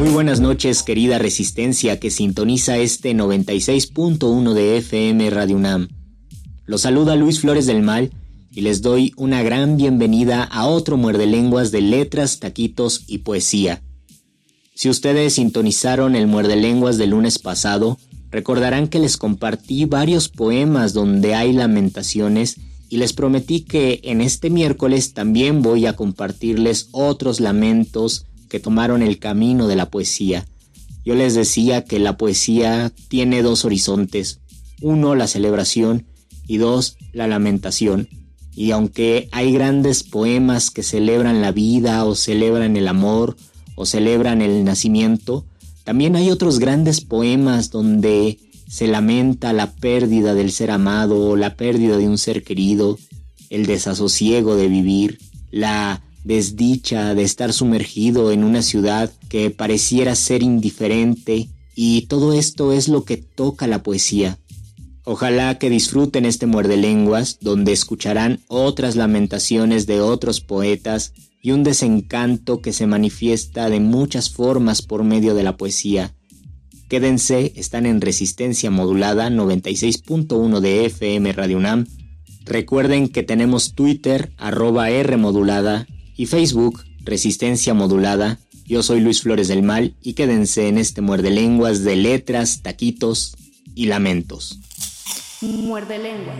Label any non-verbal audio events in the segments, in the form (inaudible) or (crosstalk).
Muy buenas noches, querida Resistencia que sintoniza este 96.1 de FM Radio UNAM. Los saluda Luis Flores del Mal y les doy una gran bienvenida a otro muerde lenguas de letras, taquitos y poesía. Si ustedes sintonizaron el muerde lenguas del lunes pasado, recordarán que les compartí varios poemas donde hay lamentaciones y les prometí que en este miércoles también voy a compartirles otros lamentos que tomaron el camino de la poesía. Yo les decía que la poesía tiene dos horizontes, uno la celebración y dos la lamentación. Y aunque hay grandes poemas que celebran la vida o celebran el amor o celebran el nacimiento, también hay otros grandes poemas donde se lamenta la pérdida del ser amado o la pérdida de un ser querido, el desasosiego de vivir, la desdicha de estar sumergido en una ciudad que pareciera ser indiferente y todo esto es lo que toca la poesía. Ojalá que disfruten este muerde lenguas, donde escucharán otras lamentaciones de otros poetas y un desencanto que se manifiesta de muchas formas por medio de la poesía. Quédense, están en resistencia modulada 96.1 de FM Radio UNAM. Recuerden que tenemos Twitter, arroba y Facebook, Resistencia Modulada. Yo soy Luis Flores del Mal y quédense en este muerde lenguas de letras, taquitos y lamentos. Muerde lenguas.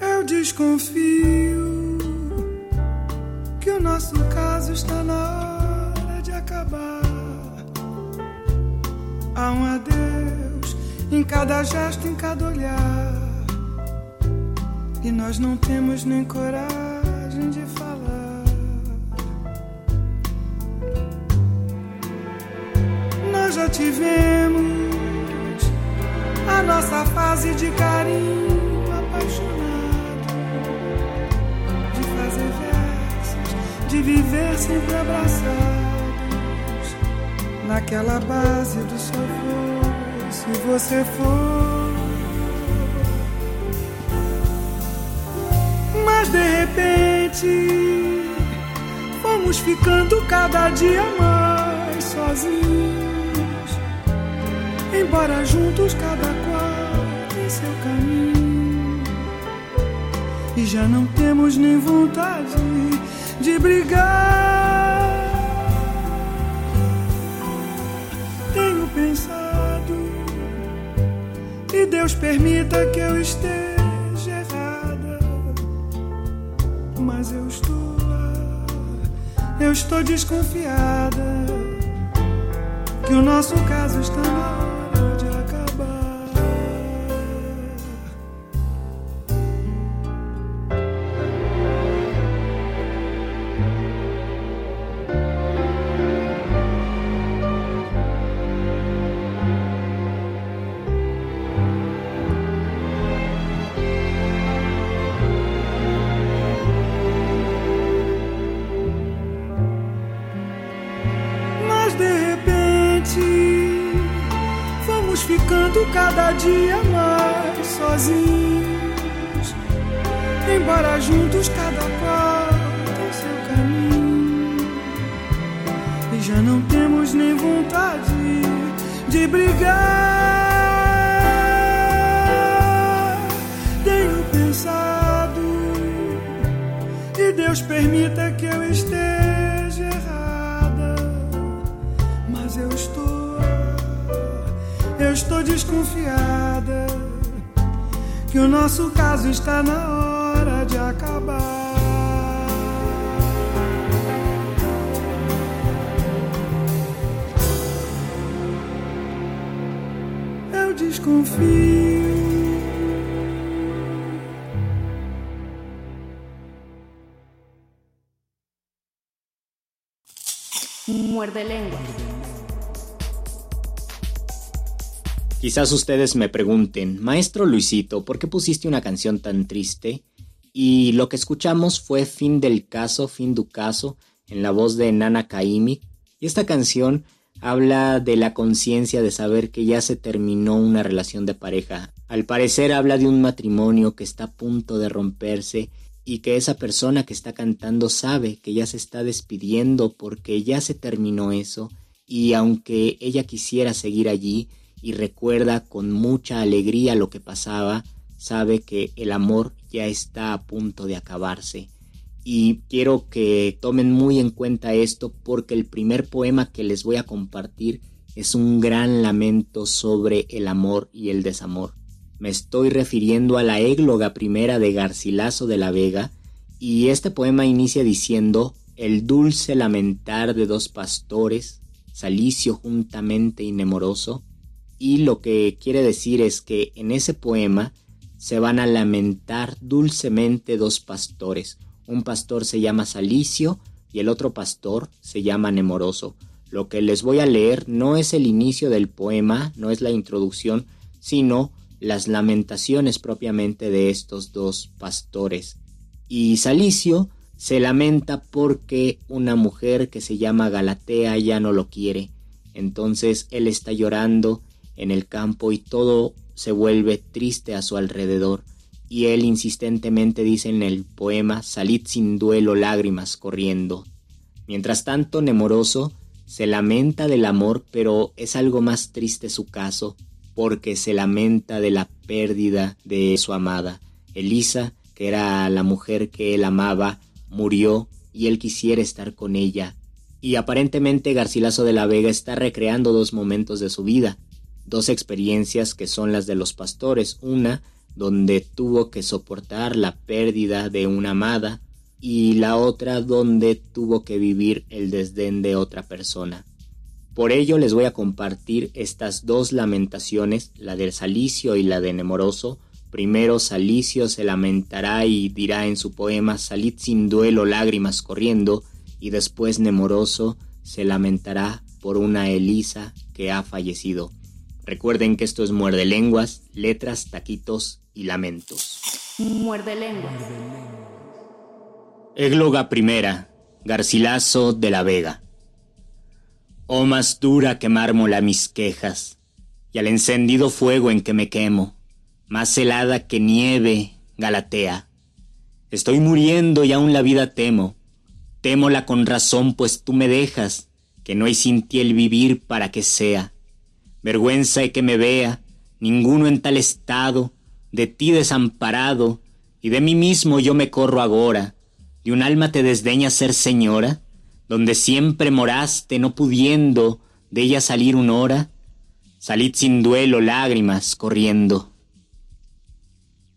Eu desconfio que o nosso caso está na hora de acabar. Há um adeus em cada gesto, em cada olhar. E nós não temos nem coragem de falar. Nós já tivemos a nossa fase de carinho apaixonado, de fazer versos, de viver sempre abraçados, naquela base do só se você for. Mas de repente fomos ficando cada dia mais sozinhos. Embora juntos cada qual tem seu caminho. E já não temos nem vontade de brigar. Tenho pensado e Deus permita que eu esteja mas eu estou eu estou desconfiada que o nosso caso está na hora juntos cada qual tem seu caminho. E já não temos nem vontade de brigar. Tenho pensado, e Deus permita que eu esteja errada, mas eu estou eu estou desconfiada que o nosso caso está na hora de acabar. Eu desconfio. Muerde lengua. Quizás ustedes me pregunten, Maestro Luisito, ¿por qué pusiste una canción tan triste? Y lo que escuchamos fue Fin del Caso, Fin du Caso, en la voz de Nana Kaimi. Y esta canción habla de la conciencia de saber que ya se terminó una relación de pareja. Al parecer habla de un matrimonio que está a punto de romperse y que esa persona que está cantando sabe que ya se está despidiendo porque ya se terminó eso y aunque ella quisiera seguir allí, y recuerda con mucha alegría lo que pasaba, sabe que el amor ya está a punto de acabarse. Y quiero que tomen muy en cuenta esto porque el primer poema que les voy a compartir es un gran lamento sobre el amor y el desamor. Me estoy refiriendo a la égloga primera de Garcilaso de la Vega y este poema inicia diciendo el dulce lamentar de dos pastores, Salicio juntamente y nemoroso, y lo que quiere decir es que en ese poema se van a lamentar dulcemente dos pastores. Un pastor se llama Salicio y el otro pastor se llama Nemoroso. Lo que les voy a leer no es el inicio del poema, no es la introducción, sino las lamentaciones propiamente de estos dos pastores. Y Salicio se lamenta porque una mujer que se llama Galatea ya no lo quiere. Entonces él está llorando en el campo y todo se vuelve triste a su alrededor, y él insistentemente dice en el poema Salid sin duelo lágrimas corriendo. Mientras tanto, Nemoroso se lamenta del amor, pero es algo más triste su caso, porque se lamenta de la pérdida de su amada. Elisa, que era la mujer que él amaba, murió y él quisiera estar con ella. Y aparentemente Garcilaso de la Vega está recreando dos momentos de su vida, dos experiencias que son las de los pastores, una donde tuvo que soportar la pérdida de una amada y la otra donde tuvo que vivir el desdén de otra persona. Por ello les voy a compartir estas dos lamentaciones, la del Salicio y la de Nemoroso. Primero Salicio se lamentará y dirá en su poema Salid sin duelo lágrimas corriendo, y después Nemoroso se lamentará por una Elisa que ha fallecido. Recuerden que esto es muerde lenguas, letras, taquitos y lamentos. Muerde lenguas. Égloga primera, Garcilaso de la Vega. Oh más dura que mármola mis quejas, y al encendido fuego en que me quemo, más helada que nieve, Galatea. Estoy muriendo y aún la vida temo, témola con razón pues tú me dejas, que no hay sin ti el vivir para que sea vergüenza de que me vea, ninguno en tal estado, de ti desamparado, y de mí mismo yo me corro agora, de un alma te desdeña ser señora, donde siempre moraste no pudiendo de ella salir un hora, salid sin duelo lágrimas corriendo.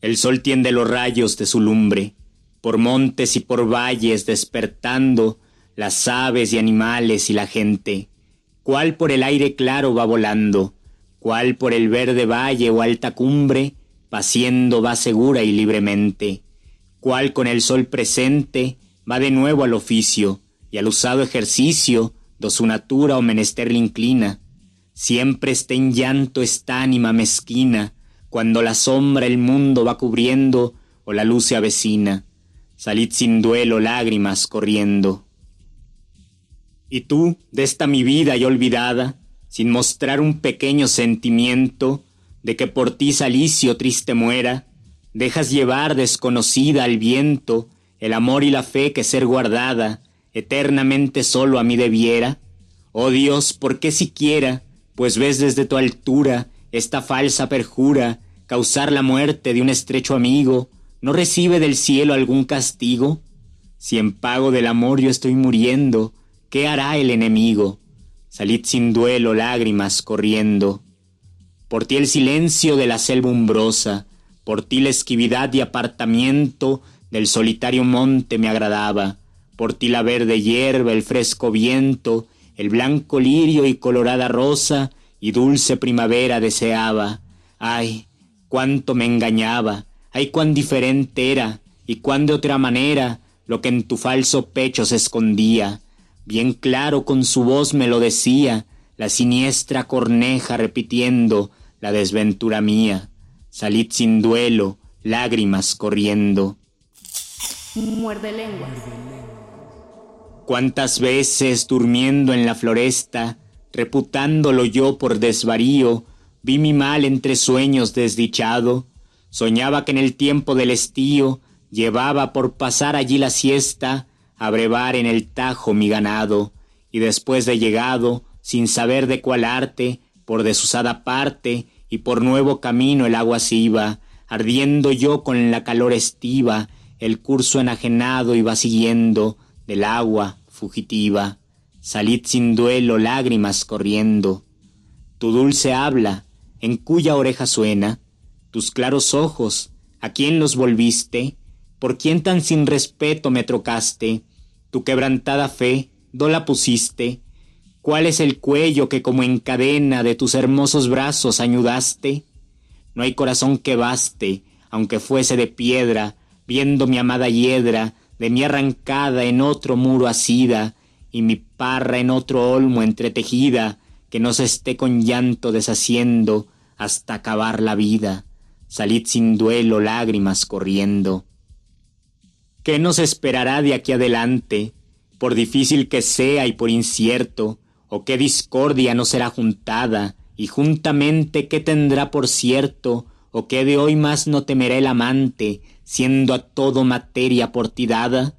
El sol tiende los rayos de su lumbre, por montes y por valles despertando las aves y animales y la gente, cuál por el aire claro va volando, cuál por el verde valle o alta cumbre, paciendo va segura y libremente, cuál con el sol presente va de nuevo al oficio y al usado ejercicio, do su natura o menester le inclina, siempre está en llanto esta ánima mezquina, cuando la sombra el mundo va cubriendo o la luz se avecina, salid sin duelo lágrimas corriendo. Y tú, de esta mi vida ya olvidada, sin mostrar un pequeño sentimiento de que por ti salicio triste muera, dejas llevar desconocida al viento el amor y la fe que ser guardada eternamente solo a mí debiera. Oh Dios, ¿por qué siquiera, pues ves desde tu altura esta falsa perjura, causar la muerte de un estrecho amigo, no recibe del cielo algún castigo? Si en pago del amor yo estoy muriendo, ¿qué hará el enemigo? Salid sin duelo, lágrimas corriendo. Por ti el silencio de la selva umbrosa, por ti la esquividad y apartamiento del solitario monte me agradaba, por ti la verde hierba, el fresco viento, el blanco lirio y colorada rosa, y dulce primavera deseaba. Ay, cuánto me engañaba, ay, cuán diferente era, y cuán de otra manera lo que en tu falso pecho se escondía bien claro con su voz me lo decía, la siniestra corneja repitiendo la desventura mía. Salid sin duelo, lágrimas corriendo. Muerde lengua. Cuántas veces durmiendo en la floresta, reputándolo yo por desvarío, vi mi mal entre sueños desdichado, soñaba que en el tiempo del estío llevaba por pasar allí la siesta, a brevar en el tajo mi ganado, y después de llegado, sin saber de cuál arte, por desusada parte, y por nuevo camino el agua se iba, ardiendo yo con la calor estiva, el curso enajenado iba siguiendo, del agua fugitiva. Salid sin duelo, lágrimas corriendo. Tu dulce habla, en cuya oreja suena, tus claros ojos, ¿a quién los volviste? ¿Por quién tan sin respeto me trocaste? Tu quebrantada fe, ¿do la pusiste? ¿Cuál es el cuello que como en cadena de tus hermosos brazos añudaste? No hay corazón que baste, aunque fuese de piedra, viendo mi amada hiedra, de mi arrancada en otro muro asida, y mi parra en otro olmo entretejida, que no se esté con llanto deshaciendo hasta acabar la vida. Salid sin duelo, lágrimas corriendo. ¿Qué nos esperará de aquí adelante, por difícil que sea y por incierto, o qué discordia no será juntada, y juntamente qué tendrá por cierto, o qué de hoy más no temerá el amante, siendo a todo materia por ti dada?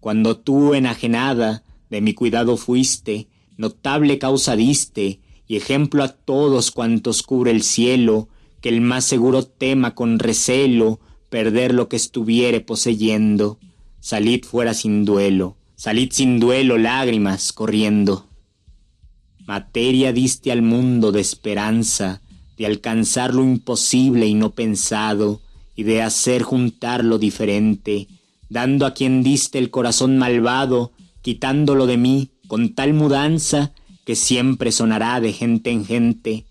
Cuando tú, enajenada, de mi cuidado fuiste, notable causa diste, y ejemplo a todos cuantos cubre el cielo, que el más seguro tema con recelo, perder lo que estuviere poseyendo. Salid fuera sin duelo, salid sin duelo, lágrimas corriendo. Materia diste al mundo de esperanza, de alcanzar lo imposible y no pensado, y de hacer juntar lo diferente, dando a quien diste el corazón malvado, quitándolo de mí con tal mudanza que siempre sonará de gente en gente.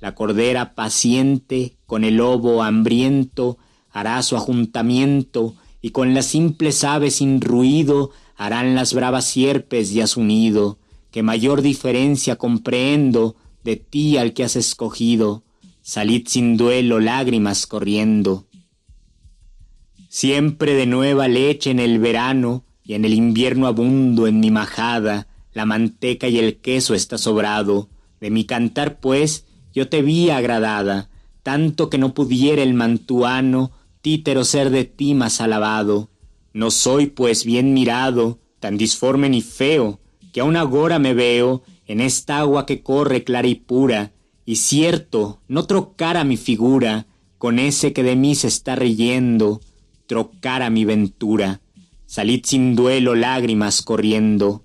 La cordera paciente con el lobo hambriento hará su ajuntamiento, y con las simples aves sin ruido harán las bravas sierpes ya su nido, que mayor diferencia comprehendo de ti al que has escogido, salid sin duelo lágrimas corriendo. Siempre de nueva leche en el verano, y en el invierno abundo en mi majada, la manteca y el queso está sobrado, de mi cantar pues yo te vi agradada, tanto que no pudiera el mantuano títero ser de ti más alabado. No soy pues bien mirado, tan disforme ni feo, que aún agora me veo en esta agua que corre clara y pura, y cierto, no trocara mi figura con ese que de mí se está riendo, trocara mi ventura. Salid sin duelo, lágrimas corriendo.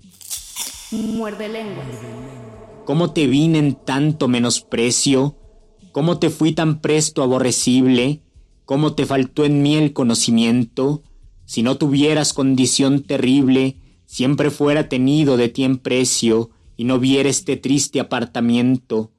Muerde lengua. ¿Cómo te vine en tanto menosprecio? ¿Cómo te fui tan presto aborrecible? Cómo te faltó en mí el conocimiento, si no tuvieras condición terrible, siempre fuera tenido de ti en precio, y no viera este triste apartamiento.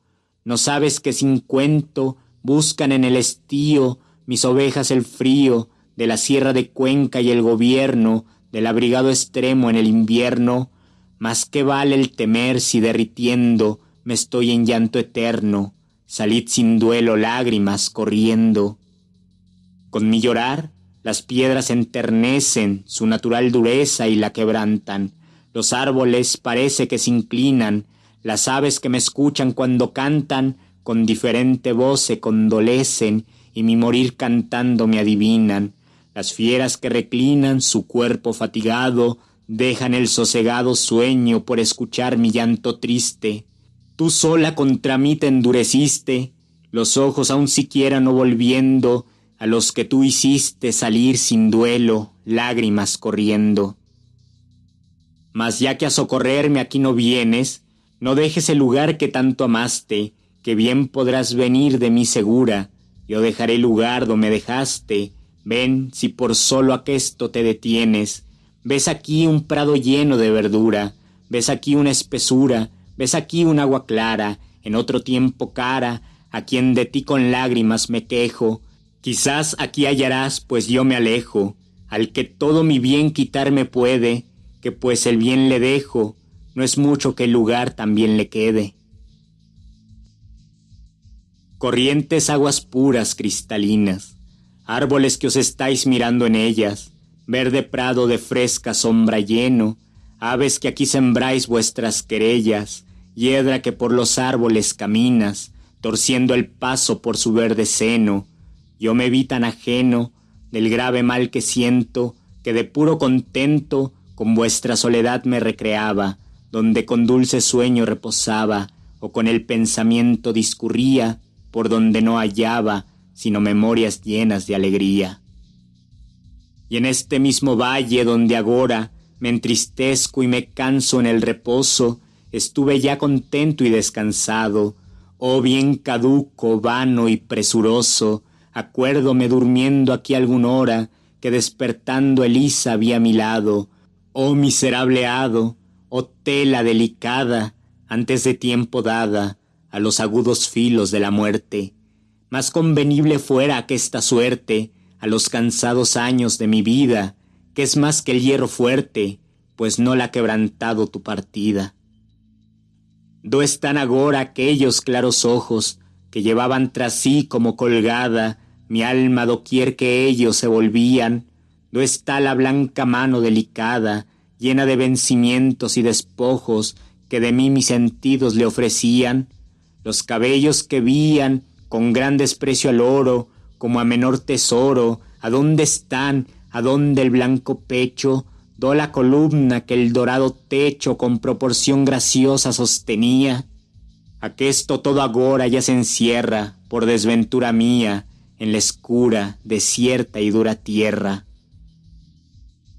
No sabes que sin cuento buscan en el estío mis ovejas el frío, de la sierra de Cuenca y el gobierno, del abrigado extremo en el invierno, más que vale el temer si derritiendo me estoy en llanto eterno, salid sin duelo lágrimas corriendo. Con mi llorar, las piedras enternecen su natural dureza y la quebrantan. Los árboles parece que se inclinan, las aves que me escuchan cuando cantan, con diferente voz se condolecen y mi morir cantando me adivinan. Las fieras que reclinan su cuerpo fatigado, dejan el sosegado sueño por escuchar mi llanto triste. Tú sola contra mí te endureciste, los ojos aun siquiera no volviendo a los que tú hiciste salir sin duelo, lágrimas corriendo. Mas ya que a socorrerme aquí no vienes, no dejes el lugar que tanto amaste, que bien podrás venir de mí segura. Yo dejaré el lugar donde me dejaste. Ven, si por solo aquesto te detienes. Ves aquí un prado lleno de verdura, ves aquí una espesura, ves aquí un agua clara, en otro tiempo cara, a quien de ti con lágrimas me quejo. Quizás aquí hallarás, pues yo me alejo, al que todo mi bien quitarme puede, que pues el bien le dejo, no es mucho que el lugar también le quede. Corrientes aguas puras cristalinas, árboles que os estáis mirando en ellas, verde prado de fresca sombra lleno, aves que aquí sembráis vuestras querellas, hiedra que por los árboles caminas, torciendo el paso por su verde seno, yo me vi tan ajeno del grave mal que siento, que de puro contento con vuestra soledad me recreaba, donde con dulce sueño reposaba, o con el pensamiento discurría, por donde no hallaba, sino memorias llenas de alegría. Y en este mismo valle donde agora me entristezco y me canso en el reposo, estuve ya contento y descansado, oh bien caduco, vano y presuroso, acuérdome durmiendo aquí algún hora, que despertando Elisa vi a mi lado, Oh miserable hado, oh tela delicada, antes de tiempo dada a los agudos filos de la muerte, más convenible fuera que esta suerte a los cansados años de mi vida, que es más que el hierro fuerte, pues no la ha quebrantado tu partida. Do están agora aquellos claros ojos que llevaban tras sí como colgada mi alma doquier que ellos se volvían, no está la blanca mano delicada, llena de vencimientos y despojos que de mí mis sentidos le ofrecían, los cabellos que vían con gran desprecio al oro, como a menor tesoro, ¿a dónde están? ¿A dónde el blanco pecho? Do la columna que el dorado techo con proporción graciosa sostenía. Aquesto todo agora ya se encierra, por desventura mía, en la escura, desierta y dura tierra.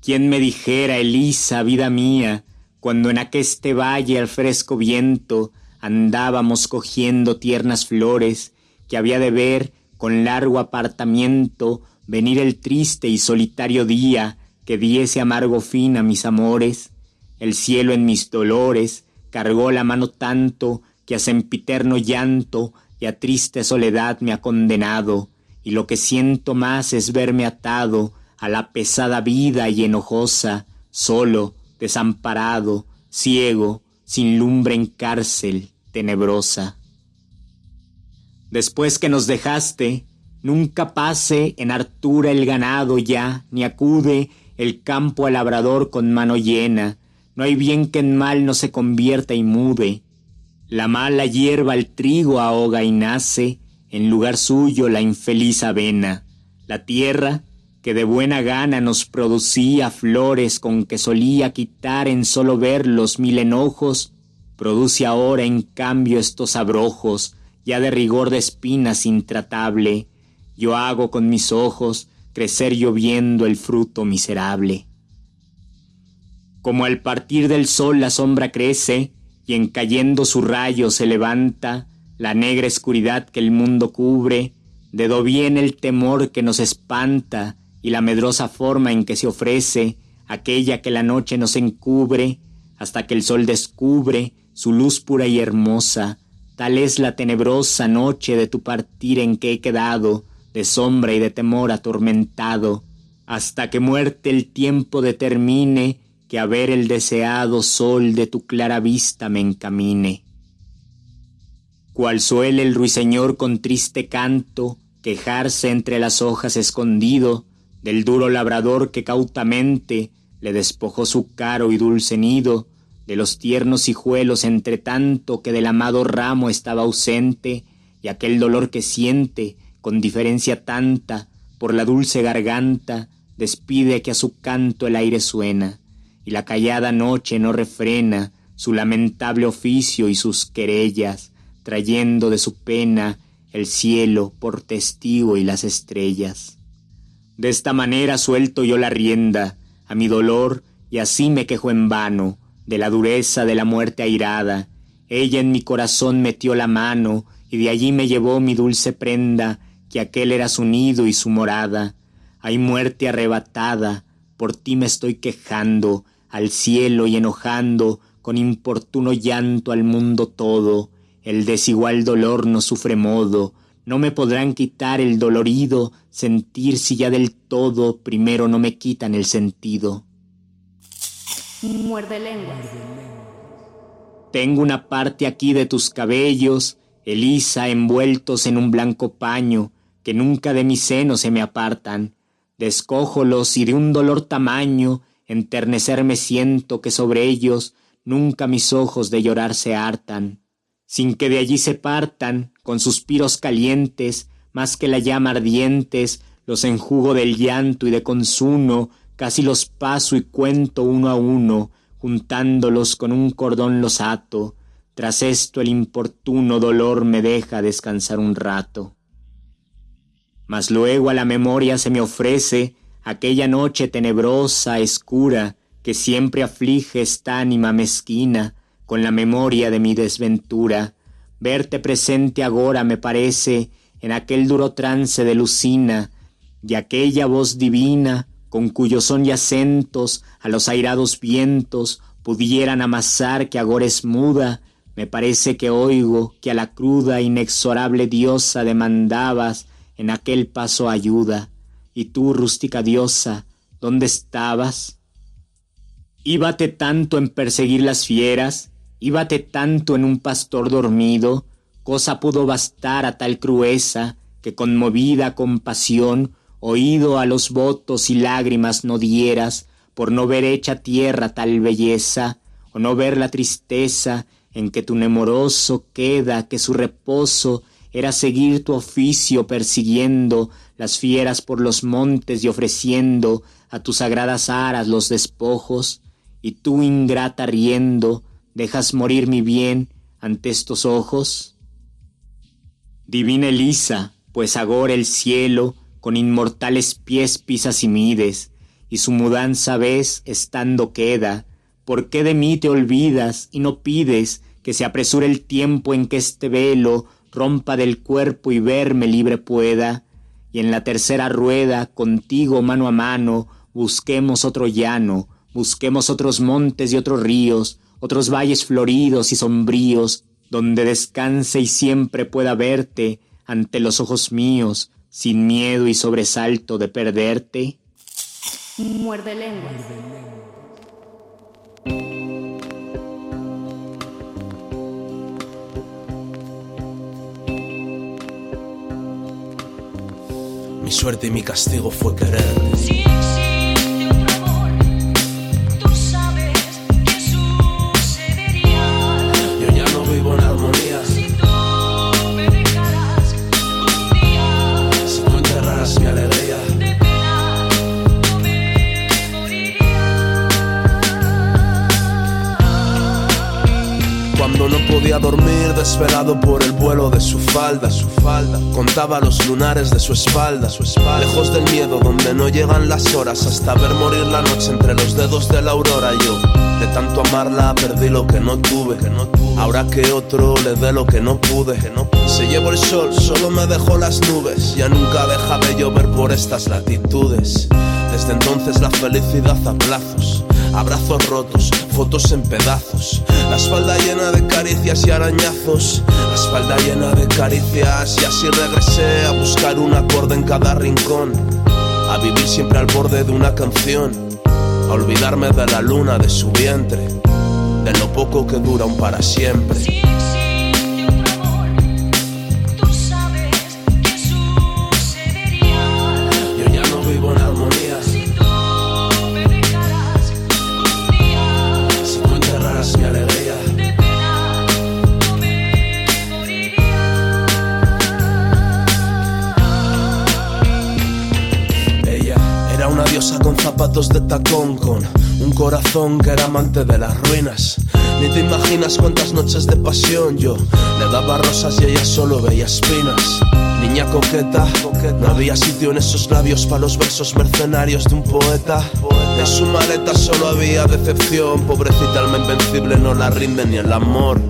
¿Quién me dijera, Elisa, vida mía, cuando en aqueste valle al fresco viento andábamos cogiendo tiernas flores, que había de ver con largo apartamiento venir el triste y solitario día que diese amargo fin a mis amores? El cielo en mis dolores cargó la mano tanto que a sempiterno llanto y a triste soledad me ha condenado, y lo que siento más es verme atado a la pesada vida y enojosa, solo, desamparado, ciego, sin lumbre en cárcel tenebrosa. Después que nos dejaste, nunca pase en hartura el ganado ya, ni acude el campo al labrador con mano llena, no hay bien que en mal no se convierta y mude. La mala hierba el trigo ahoga y nace, en lugar suyo la infeliz avena. La tierra que de buena gana nos producía flores con que solía quitar en solo verlos mil enojos, produce ahora en cambio estos abrojos, ya de rigor de espinas intratable, yo hago con mis ojos crecer lloviendo el fruto miserable. Como al partir del sol la sombra crece, y en cayendo su rayo se levanta la negra oscuridad que el mundo cubre, de do viene el temor que nos espanta, y la medrosa forma en que se ofrece aquella que la noche nos encubre hasta que el sol descubre su luz pura y hermosa. Tal es la tenebrosa noche de tu partir en que he quedado, de sombra y de temor atormentado, hasta que muerte el tiempo determine que a ver el deseado sol de tu clara vista me encamine. Cual suele el ruiseñor con triste canto quejarse entre las hojas escondido, del duro labrador que cautamente le despojó su caro y dulce nido, de los tiernos hijuelos entre tanto que del amado ramo estaba ausente, y aquel dolor que siente, con diferencia tanta, por la dulce garganta, despide que a su canto el aire suena, y la callada noche no refrena su lamentable oficio y sus querellas, trayendo de su pena el cielo por testigo y las estrellas. De esta manera suelto yo la rienda a mi dolor y así me quejo en vano de la dureza de la muerte airada. Ella en mi corazón metió la mano y de allí me llevó mi dulce prenda, que aquel era su nido y su morada. Hay muerte arrebatada, por ti me estoy quejando, al cielo y enojando, con importuno llanto al mundo todo. El desigual dolor no sufre modo, no me podrán quitar el dolorido sentir si ya del todo primero no me quitan el sentido. Muerde lengua. Tengo una parte aquí de tus cabellos, Elisa, envueltos en un blanco paño, que nunca de mi seno se me apartan. Descójolos y de un dolor tamaño, enternecerme siento que sobre ellos nunca mis ojos de llorar se hartan. Sin que de allí se partan, con suspiros calientes, más que la llama ardientes, los enjugo del llanto y de consuno, casi los paso y cuento uno a uno, juntándolos con un cordón los ato, tras esto el importuno dolor me deja descansar un rato. Mas luego a la memoria se me ofrece aquella noche tenebrosa, escura, que siempre aflige esta ánima mezquina, con la memoria de mi desventura. Verte presente agora me parece en aquel duro trance de lucina, y aquella voz divina con cuyos son y acentos a los airados vientos pudieran amasar que agora es muda, me parece que oigo que a la cruda inexorable diosa demandabas en aquel paso ayuda, y tú, rústica diosa, ¿dónde estabas? Íbate tanto en perseguir las fieras, íbate tanto en un pastor dormido, cosa pudo bastar a tal crueza, que conmovida compasión oído a los votos y lágrimas no dieras, por no ver hecha tierra tal belleza, o no ver la tristeza en que tu nemoroso queda, que su reposo era seguir tu oficio persiguiendo las fieras por los montes y ofreciendo a tus sagradas aras los despojos, y tú ingrata riendo, dejas morir mi bien ante estos ojos? Divina Elisa, pues agora el cielo con inmortales pies pisas y mides, y su mudanza ves estando queda. ¿Por qué de mí te olvidas y no pides que se apresure el tiempo en que este velo rompa del cuerpo y verme libre pueda? Y en la tercera rueda, contigo mano a mano, busquemos otro llano, busquemos otros montes y otros ríos, otros valles floridos y sombríos, donde descanse y siempre pueda verte ante los ojos míos, sin miedo y sobresalto de perderte? Muerde lengua. Mi suerte y mi castigo fue quererte. Podía dormir desvelado por el vuelo de su falda, su falda. Contaba los lunares de su espalda, su espalda. Lejos del miedo donde no llegan las horas hasta ver morir la noche entre los dedos de la aurora. Yo de tanto amarla perdí lo que no tuve, que no tuve. Ahora que otro le dé lo que no pude, que no Se llevó el sol, solo me dejó las nubes. Ya nunca deja de llover por estas latitudes. Desde entonces la felicidad a plazos abrazos rotos, fotos en pedazos, la espalda llena de caricias y arañazos, la espalda llena de caricias y así regresé a buscar un acorde en cada rincón, a vivir siempre al borde de una canción, a olvidarme de la luna, de su vientre, de lo poco que dura un para siempre. De tacón, con un corazón que era amante de las ruinas. Ni te imaginas cuántas noches de pasión yo le daba rosas y ella solo veía espinas. Niña coqueta, no había sitio en esos labios para los versos mercenarios de un poeta. En su maleta solo había decepción, pobrecita alma invencible no la rinde ni el amor.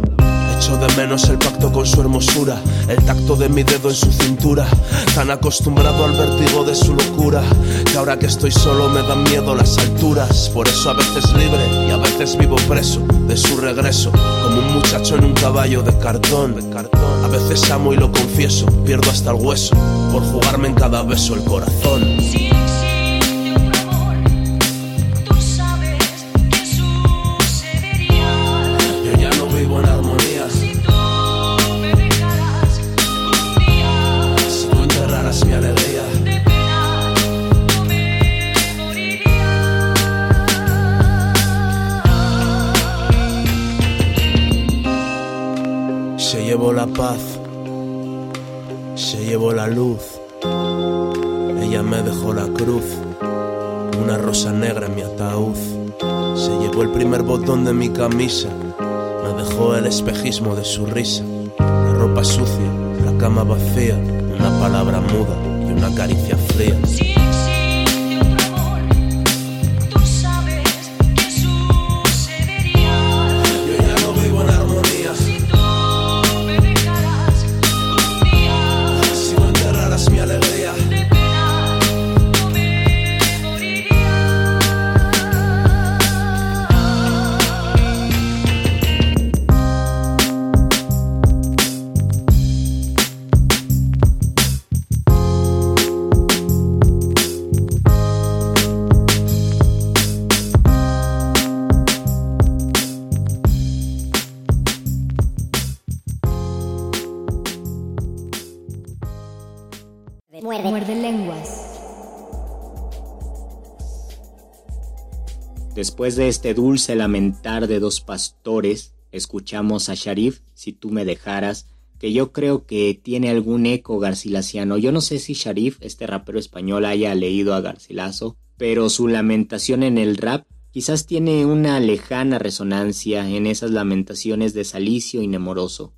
De menos el pacto con su hermosura, el tacto de mi dedo en su cintura, tan acostumbrado al vértigo de su locura, que ahora que estoy solo me dan miedo las alturas. Por eso a veces libre y a veces vivo preso de su regreso, como un muchacho en un caballo de cartón. De cartón. A veces amo y lo confieso, pierdo hasta el hueso, por jugarme en cada beso el corazón. Luz, ella me dejó la cruz, una rosa negra en mi ataúd, se llevó el primer botón de mi camisa, me dejó el espejismo de su risa, la ropa sucia, la cama vacía, una palabra muda y una caricia fría. Después de este dulce lamentar de dos pastores, escuchamos a Sharif, si tú me dejaras, que yo creo que tiene algún eco garcilaciano. Yo no sé si Sharif, este rapero español, haya leído a Garcilaso, pero su lamentación en el rap quizás tiene una lejana resonancia en esas lamentaciones de Salicio y Nemoroso.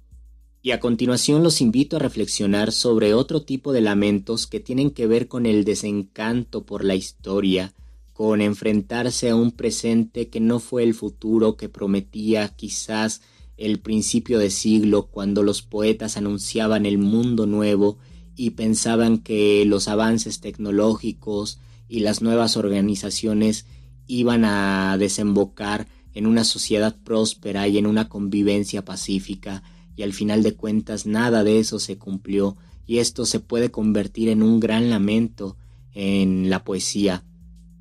Y a continuación los invito a reflexionar sobre otro tipo de lamentos que tienen que ver con el desencanto por la historia, con enfrentarse a un presente que no fue el futuro que prometía quizás el principio de siglo cuando los poetas anunciaban el mundo nuevo y pensaban que los avances tecnológicos y las nuevas organizaciones iban a desembocar en una sociedad próspera y en una convivencia pacífica y al final de cuentas nada de eso se cumplió y esto se puede convertir en un gran lamento en la poesía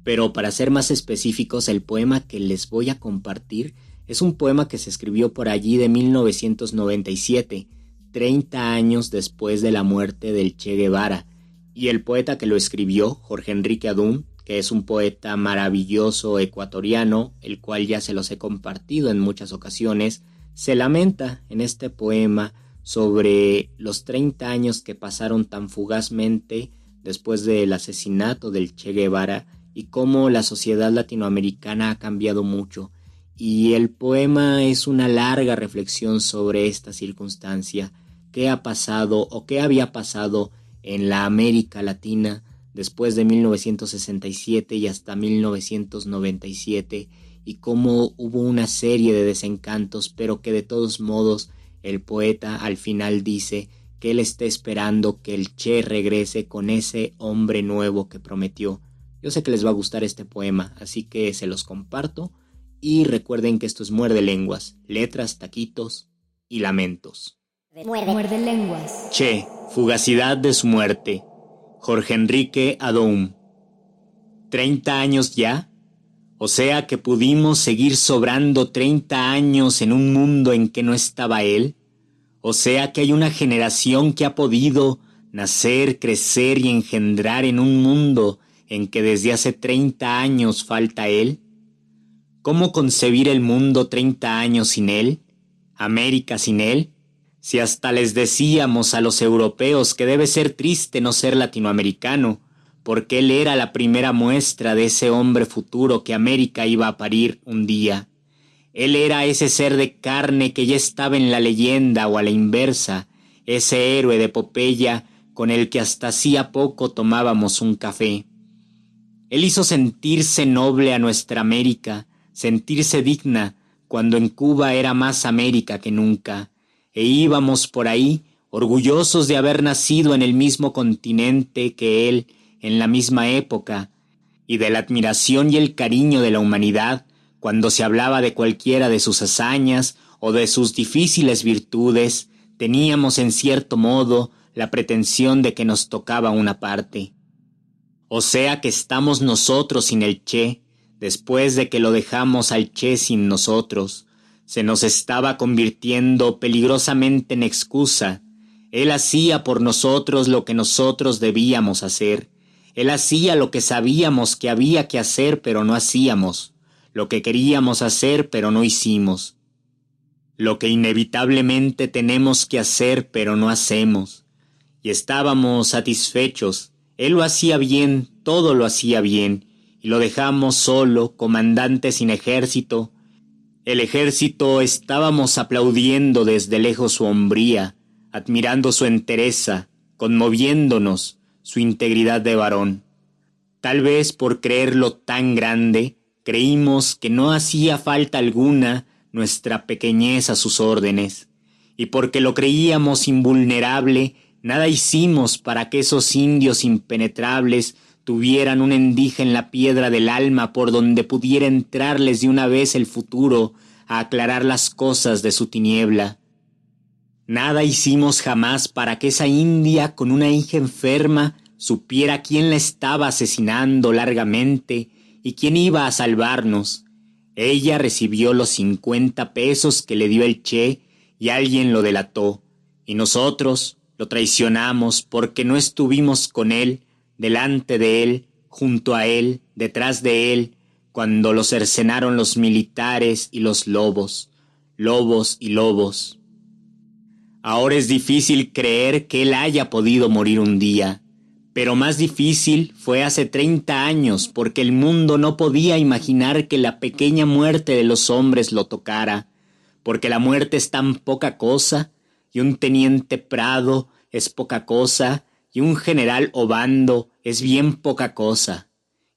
pero para ser más específicos, el poema que les voy a compartir es un poema que se escribió por allí de 1997, 30 años después de la muerte del Che Guevara, y el poeta que lo escribió, Jorge Enrique Adún, que es un poeta maravilloso ecuatoriano, el cual ya se los he compartido en muchas ocasiones, se lamenta en este poema sobre los 30 años que pasaron tan fugazmente después del asesinato del Che Guevara y cómo la sociedad latinoamericana ha cambiado mucho. Y el poema es una larga reflexión sobre esta circunstancia, qué ha pasado o qué había pasado en la América Latina después de 1967 y hasta 1997 y cómo hubo una serie de desencantos, pero que de todos modos el poeta al final dice que él está esperando que el Che regrese con ese hombre nuevo que prometió yo sé que les va a gustar este poema, así que se los comparto y recuerden que esto es Muerde Lenguas, letras, taquitos y lamentos. Muerde, lenguas. Che, fugacidad de su muerte. Jorge Enrique Adoum. ¿Treinta años ya? O sea que pudimos seguir sobrando treinta años en un mundo en que no estaba él. O sea que hay una generación que ha podido nacer, crecer y engendrar en un mundo en que desde hace 30 años falta Él? ¿Cómo concebir el mundo 30 años sin Él? ¿América sin Él? Si hasta les decíamos a los europeos que debe ser triste no ser latinoamericano, porque él era la primera muestra de ese hombre futuro que América iba a parir un día. Él era ese ser de carne que ya estaba en la leyenda o a la inversa, ese héroe de Popeya con el que hasta hacía poco tomábamos un café. Él hizo sentirse noble a nuestra América, sentirse digna, cuando en Cuba era más América que nunca, e íbamos por ahí orgullosos de haber nacido en el mismo continente que él en la misma época, y de la admiración y el cariño de la humanidad cuando se hablaba de cualquiera de sus hazañas o de sus difíciles virtudes, teníamos en cierto modo la pretensión de que nos tocaba una parte. O sea que estamos nosotros sin el Che, después de que lo dejamos al Che sin nosotros, se nos estaba convirtiendo peligrosamente en excusa. Él hacía por nosotros lo que nosotros debíamos hacer. Él hacía lo que sabíamos que había que hacer pero no hacíamos, lo que queríamos hacer pero no hicimos, lo que inevitablemente tenemos que hacer pero no hacemos. Y estábamos satisfechos. Él lo hacía bien, todo lo hacía bien, y lo dejamos solo, comandante sin ejército, el ejército estábamos aplaudiendo desde lejos su hombría, admirando su entereza, conmoviéndonos su integridad de varón. Tal vez por creerlo tan grande, creímos que no hacía falta alguna nuestra pequeñez a sus órdenes, y porque lo creíamos invulnerable, nada hicimos para que esos indios impenetrables tuvieran un endije en la piedra del alma por donde pudiera entrarles de una vez el futuro a aclarar las cosas de su tiniebla. Nada hicimos jamás para que esa india con una hija enferma supiera quién la estaba asesinando largamente y quién iba a salvarnos. Ella recibió los cincuenta pesos que le dio el Che y alguien lo delató, y nosotros lo traicionamos porque no estuvimos con él delante de él, junto a él, detrás de él, cuando lo cercenaron los militares y los lobos, lobos y lobos. Ahora es difícil creer que él haya podido morir un día, pero más difícil fue hace treinta años porque el mundo no podía imaginar que la pequeña muerte de los hombres lo tocara, porque la muerte es tan poca cosa, y un teniente Prado es poca cosa, y un general Obando es bien poca cosa,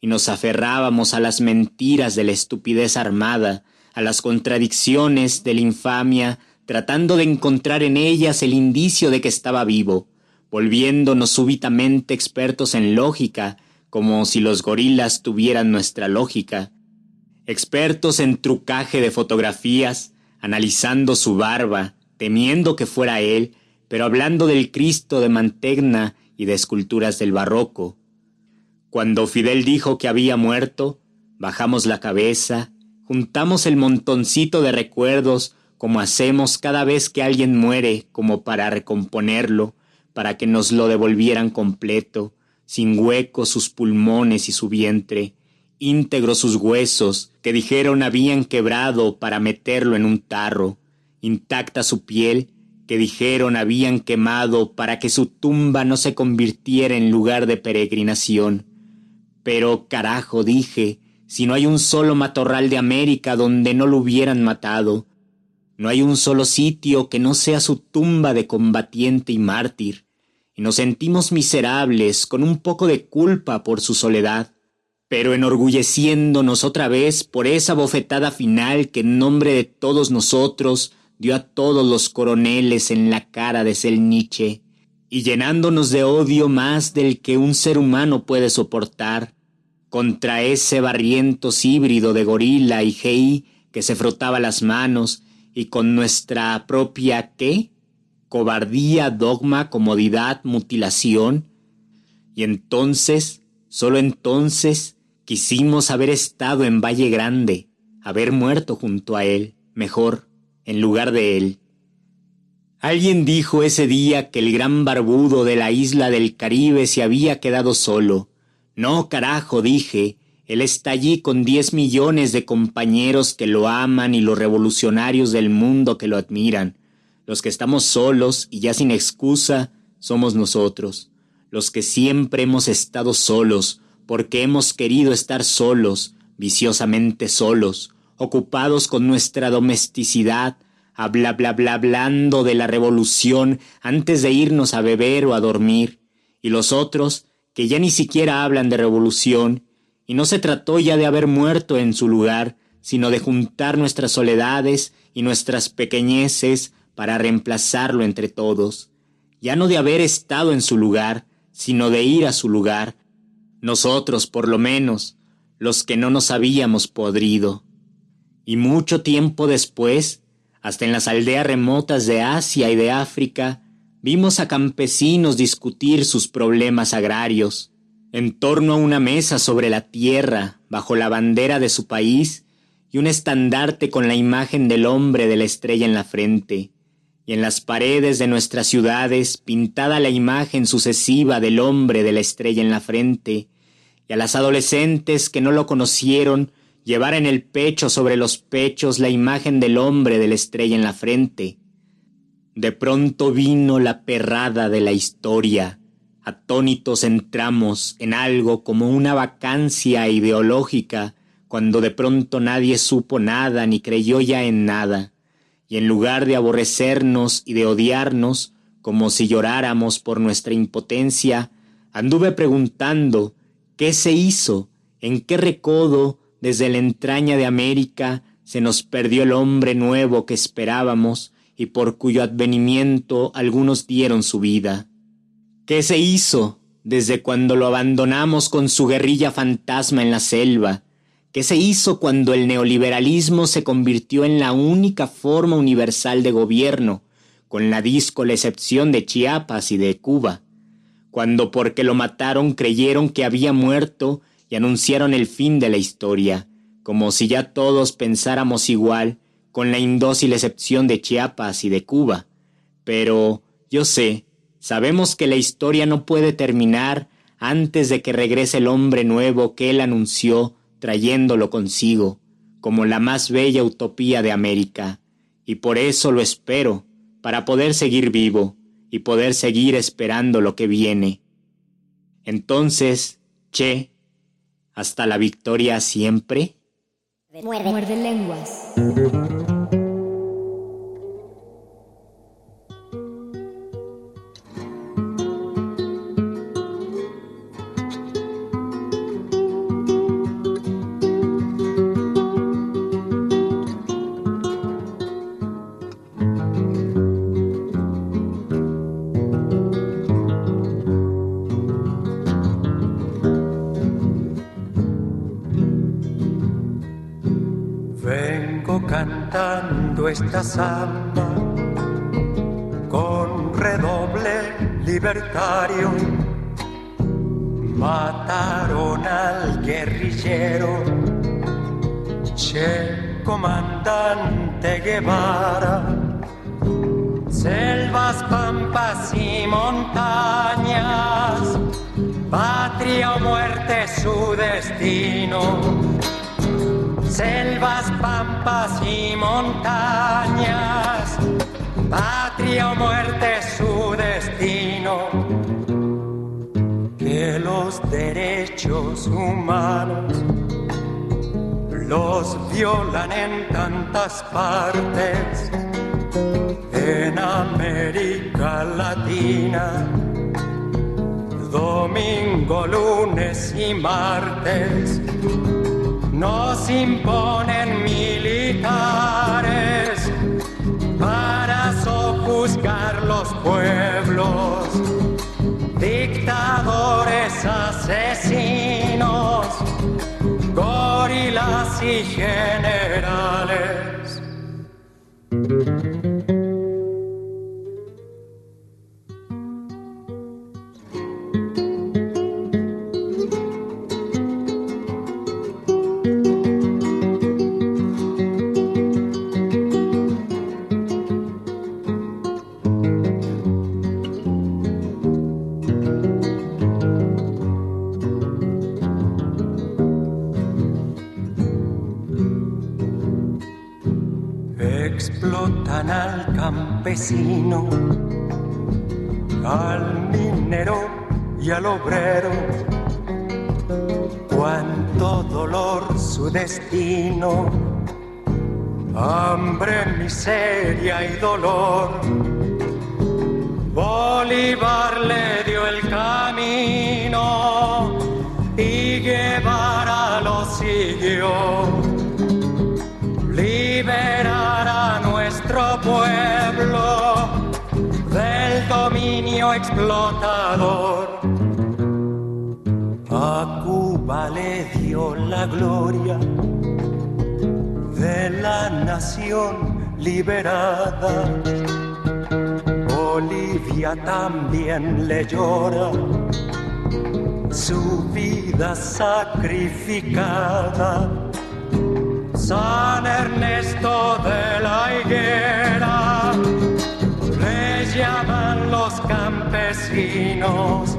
y nos aferrábamos a las mentiras de la estupidez armada, a las contradicciones de la infamia, tratando de encontrar en ellas el indicio de que estaba vivo, volviéndonos súbitamente expertos en lógica, como si los gorilas tuvieran nuestra lógica, expertos en trucaje de fotografías, analizando su barba, temiendo que fuera él, pero hablando del Cristo de Mantegna y de esculturas del barroco. Cuando Fidel dijo que había muerto, bajamos la cabeza, juntamos el montoncito de recuerdos como hacemos cada vez que alguien muere, como para recomponerlo, para que nos lo devolvieran completo, sin huecos sus pulmones y su vientre, íntegros sus huesos, que dijeron habían quebrado para meterlo en un tarro, intacta su piel, que dijeron habían quemado para que su tumba no se convirtiera en lugar de peregrinación. Pero carajo, dije, si no hay un solo matorral de América donde no lo hubieran matado, no hay un solo sitio que no sea su tumba de combatiente y mártir, y nos sentimos miserables con un poco de culpa por su soledad, pero enorgulleciéndonos otra vez por esa bofetada final que en nombre de todos nosotros dio a todos los coroneles en la cara de Selniche, y llenándonos de odio más del que un ser humano puede soportar, contra ese barrientos híbrido de gorila y gei que se frotaba las manos, y con nuestra propia qué? Cobardía, dogma, comodidad, mutilación. Y entonces, solo entonces, quisimos haber estado en Valle Grande, haber muerto junto a él, mejor en lugar de él. Alguien dijo ese día que el gran barbudo de la isla del Caribe se había quedado solo. No, carajo, dije, él está allí con diez millones de compañeros que lo aman y los revolucionarios del mundo que lo admiran. Los que estamos solos y ya sin excusa somos nosotros. los que siempre hemos estado solos, porque hemos querido estar solos, viciosamente solos, ocupados con nuestra domesticidad, habla bla bla hablando de la revolución antes de irnos a beber o a dormir, y los otros que ya ni siquiera hablan de revolución, y no se trató ya de haber muerto en su lugar, sino de juntar nuestras soledades y nuestras pequeñeces para reemplazarlo entre todos, ya no de haber estado en su lugar, sino de ir a su lugar, nosotros por lo menos, los que no nos habíamos podrido. Y mucho tiempo después, hasta en las aldeas remotas de Asia y de África, vimos a campesinos discutir sus problemas agrarios, en torno a una mesa sobre la tierra, bajo la bandera de su país, y un estandarte con la imagen del hombre de la estrella en la frente, y en las paredes de nuestras ciudades pintada la imagen sucesiva del hombre de la estrella en la frente, y a las adolescentes que no lo conocieron llevar en el pecho sobre los pechos la imagen del hombre de la estrella en la frente. De pronto vino la perrada de la historia. Atónitos entramos en algo como una vacancia ideológica, cuando de pronto nadie supo nada ni creyó ya en nada, y en lugar de aborrecernos y de odiarnos, como si lloráramos por nuestra impotencia, anduve preguntando ¿Qué se hizo? ¿En qué recodo desde la entraña de América se nos perdió el hombre nuevo que esperábamos y por cuyo advenimiento algunos dieron su vida? ¿Qué se hizo desde cuando lo abandonamos con su guerrilla fantasma en la selva? ¿Qué se hizo cuando el neoliberalismo se convirtió en la única forma universal de gobierno, con la la excepción de Chiapas y de Cuba? cuando porque lo mataron creyeron que había muerto y anunciaron el fin de la historia, como si ya todos pensáramos igual, con la indócil excepción de Chiapas y de Cuba. Pero, yo sé, sabemos que la historia no puede terminar antes de que regrese el hombre nuevo que él anunció trayéndolo consigo, como la más bella utopía de América, y por eso lo espero, para poder seguir vivo, y poder seguir esperando lo que viene. Entonces, che, hasta la victoria siempre. Muerde, Muerde lenguas. Violan en tantas partes, en América Latina, domingo, lunes y martes nos imponen militares para sofuscar los pueblos, dictadores asesinos, gorilas y generales. Miseria y dolor. Bolívar le dio el camino y Guevara lo siguió. Liberar a nuestro pueblo del dominio explotador. A Cuba le dio la gloria de la nación liberada. Bolivia también le llora su vida sacrificada. San Ernesto de la Higuera le llaman los campesinos,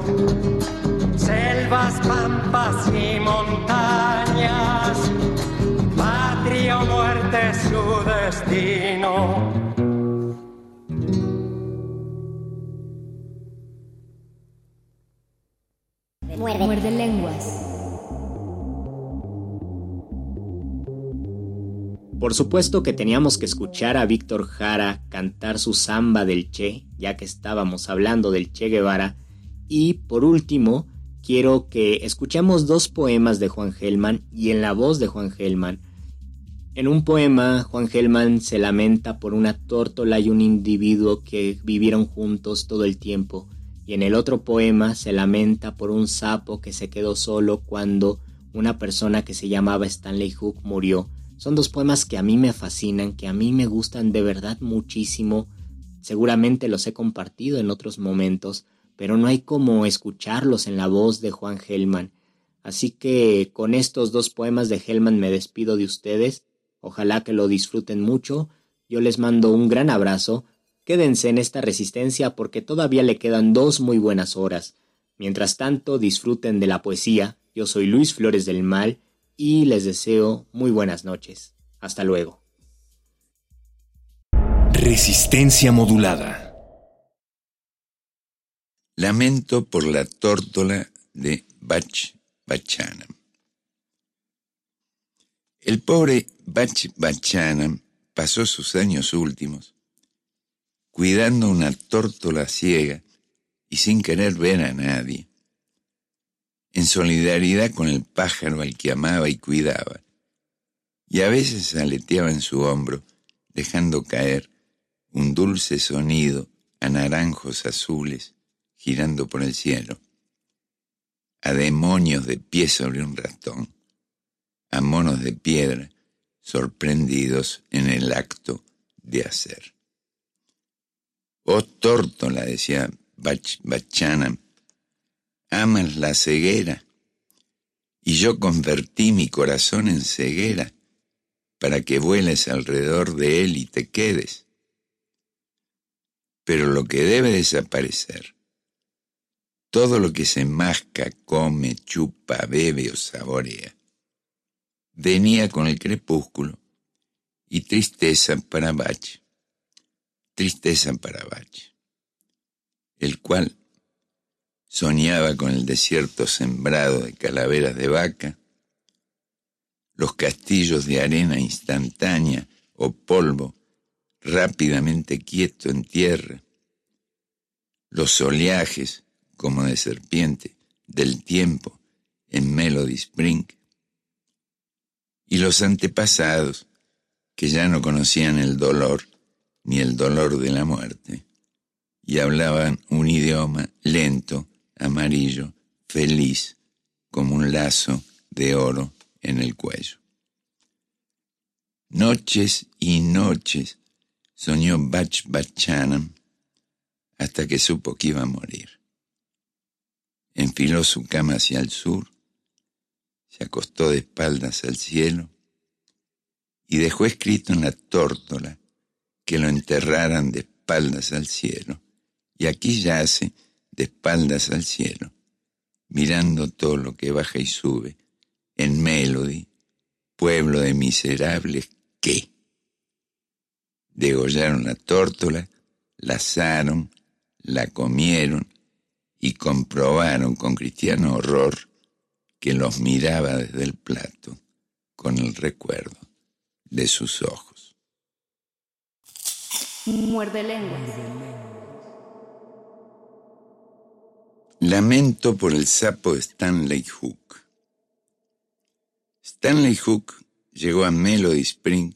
selvas, pampas y montañas, muerte su destino Muerde. lenguas. Por supuesto que teníamos que escuchar a Víctor Jara cantar su samba del Che, ya que estábamos hablando del Che Guevara. Y por último, quiero que escuchemos dos poemas de Juan Gelman y en la voz de Juan Gelman. En un poema, Juan Gelman se lamenta por una tórtola y un individuo que vivieron juntos todo el tiempo y en el otro poema se lamenta por un sapo que se quedó solo cuando una persona que se llamaba Stanley Hook murió. Son dos poemas que a mí me fascinan, que a mí me gustan de verdad muchísimo. Seguramente los he compartido en otros momentos, pero no hay como escucharlos en la voz de Juan Gelman. Así que con estos dos poemas de Hellman me despido de ustedes. Ojalá que lo disfruten mucho. Yo les mando un gran abrazo Quédense en esta resistencia porque todavía le quedan dos muy buenas horas. Mientras tanto, disfruten de la poesía. Yo soy Luis Flores del Mal y les deseo muy buenas noches. Hasta luego. Resistencia modulada. Lamento por la tórtola de Bach Bachanam. El pobre Bach Bachanam pasó sus años últimos cuidando una tórtola ciega y sin querer ver a nadie, en solidaridad con el pájaro al que amaba y cuidaba, y a veces aleteaba en su hombro, dejando caer un dulce sonido a naranjos azules girando por el cielo, a demonios de pie sobre un ratón, a monos de piedra sorprendidos en el acto de hacer. Oh tórtola, decía Bachana, amas la ceguera, y yo convertí mi corazón en ceguera para que vueles alrededor de él y te quedes. Pero lo que debe desaparecer, todo lo que se masca, come, chupa, bebe o saborea, venía con el crepúsculo y tristeza para Bach tristeza para Bach, el cual soñaba con el desierto sembrado de calaveras de vaca, los castillos de arena instantánea o polvo rápidamente quieto en tierra, los oleajes como de serpiente del tiempo en Melody Spring, y los antepasados que ya no conocían el dolor ni el dolor de la muerte, y hablaban un idioma lento, amarillo, feliz, como un lazo de oro en el cuello. Noches y noches soñó Bach Bachanam hasta que supo que iba a morir. Enfiló su cama hacia el sur, se acostó de espaldas al cielo y dejó escrito en la tórtola que lo enterraran de espaldas al cielo. Y aquí yace de espaldas al cielo, mirando todo lo que baja y sube, en Melody, pueblo de miserables que degollaron la tórtola, la asaron, la comieron y comprobaron con cristiano horror que los miraba desde el plato con el recuerdo de sus ojos. Muerde lengua. Lamento por el sapo Stanley Hook. Stanley Hook llegó a Melody Spring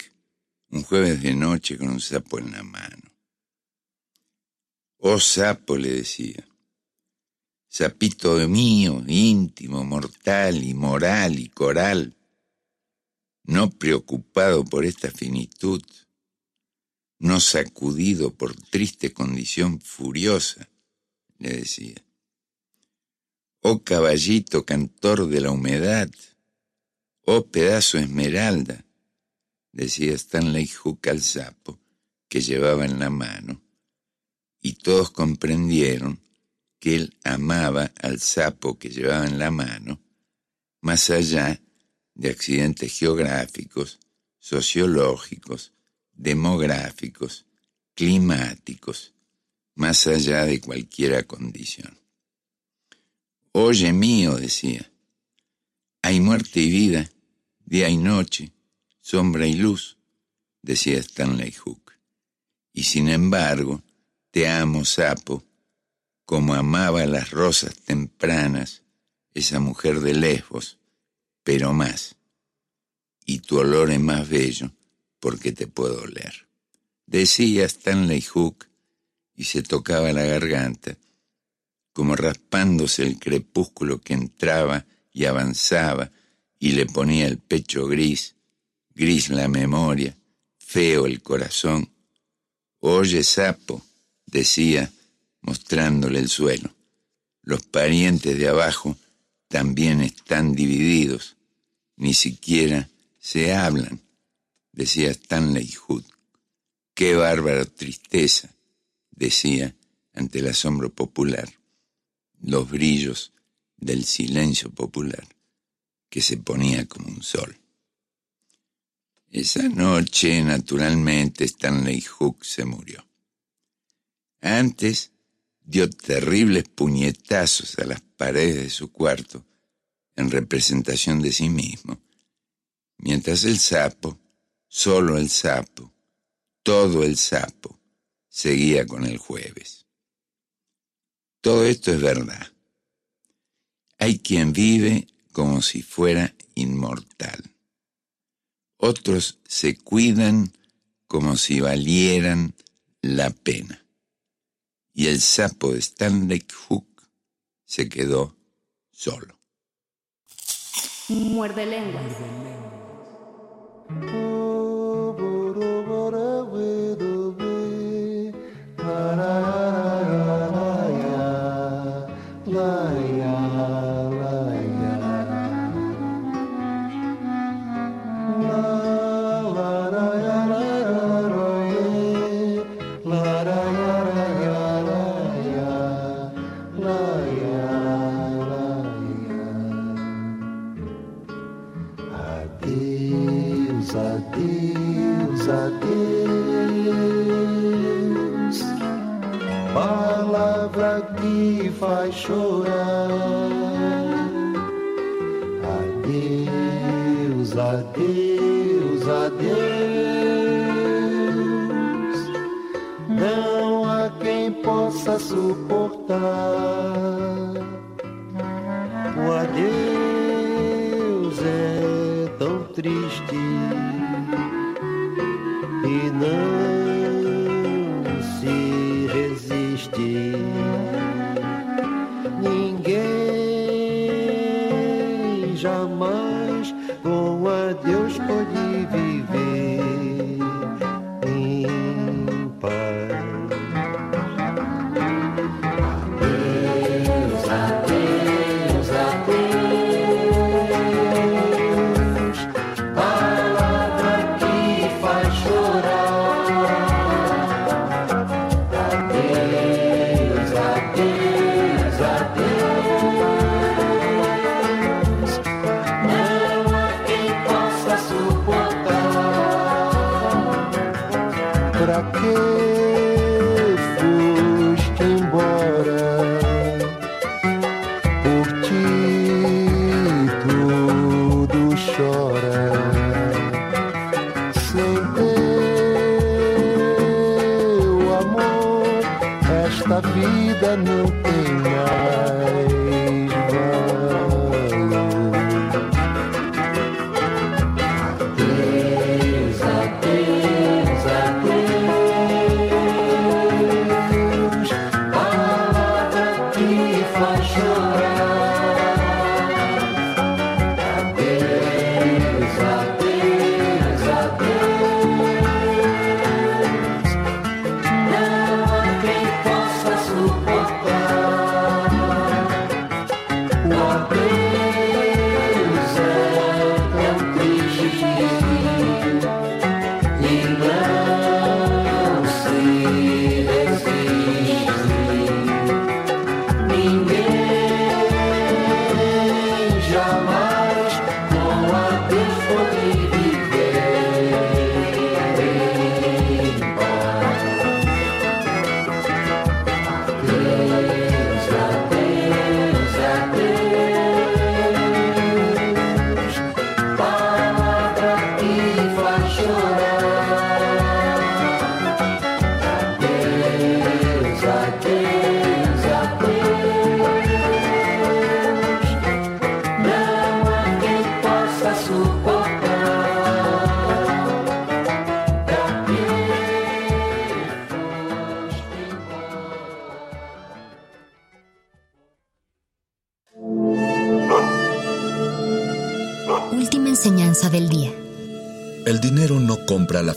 un jueves de noche con un sapo en la mano. Oh sapo, le decía, sapito mío, íntimo, mortal y moral y coral, no preocupado por esta finitud, no sacudido por triste condición furiosa, le decía. Oh caballito cantor de la humedad, oh pedazo esmeralda, decía Stanley Hook al sapo que llevaba en la mano, y todos comprendieron que él amaba al sapo que llevaba en la mano, más allá de accidentes geográficos, sociológicos, demográficos, climáticos, más allá de cualquier condición. Oye mío, decía, hay muerte y vida, día y noche, sombra y luz, decía Stanley Hook. Y sin embargo, te amo, sapo, como amaba las rosas tempranas esa mujer de Lesbos, pero más. Y tu olor es más bello porque te puedo oler. Decía Stanley Hook y se tocaba la garganta, como raspándose el crepúsculo que entraba y avanzaba y le ponía el pecho gris, gris la memoria, feo el corazón. Oye, sapo, decía, mostrándole el suelo. Los parientes de abajo también están divididos, ni siquiera se hablan, decía Stanley Hood. Qué bárbara tristeza, decía ante el asombro popular, los brillos del silencio popular que se ponía como un sol. Esa noche, naturalmente, Stanley Hook se murió. Antes dio terribles puñetazos a las paredes de su cuarto en representación de sí mismo, mientras el sapo, solo el sapo, todo el sapo, seguía con el jueves. Todo esto es verdad. Hay quien vive como si fuera inmortal. Otros se cuidan como si valieran la pena. Y el sapo de Stanley Hook se quedó solo. Muerde lengua.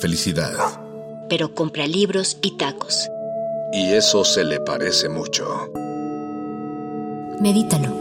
felicidad. Pero compra libros y tacos. Y eso se le parece mucho. Medítalo.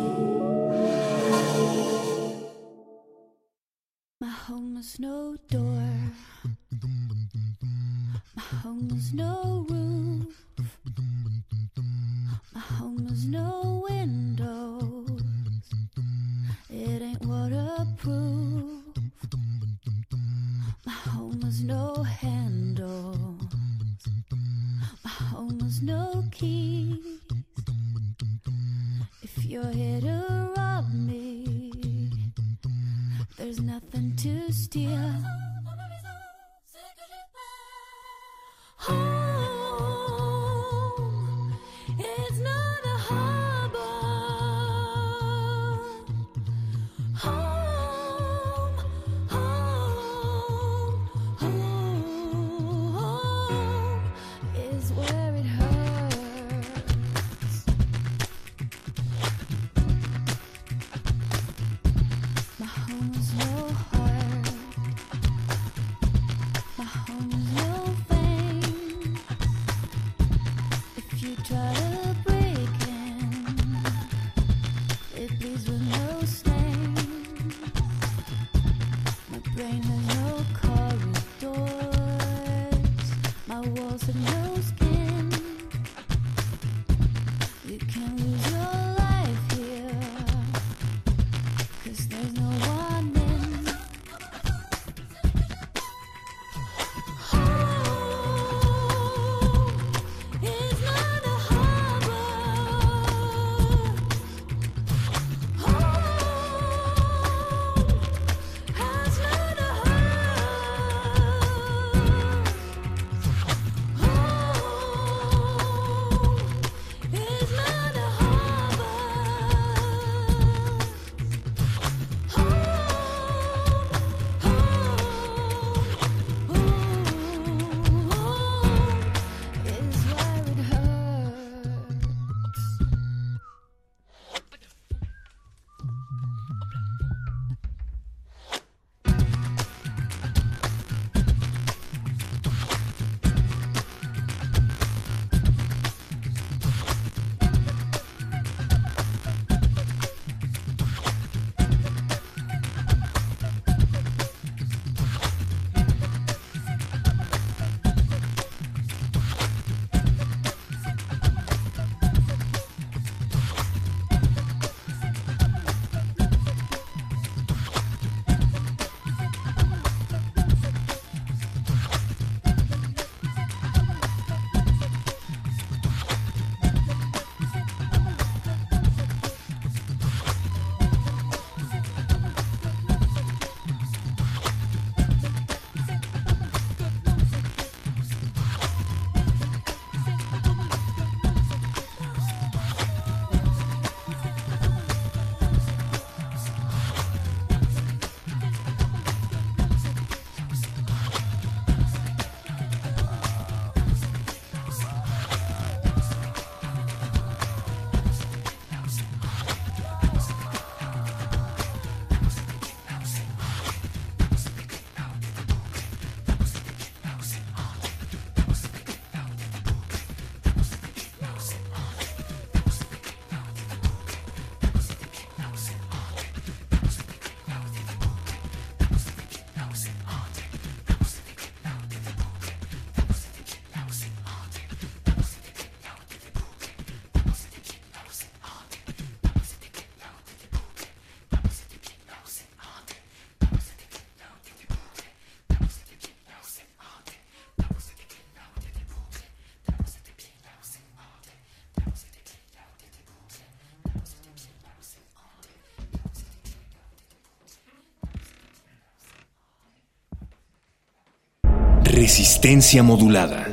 Resistencia modulada.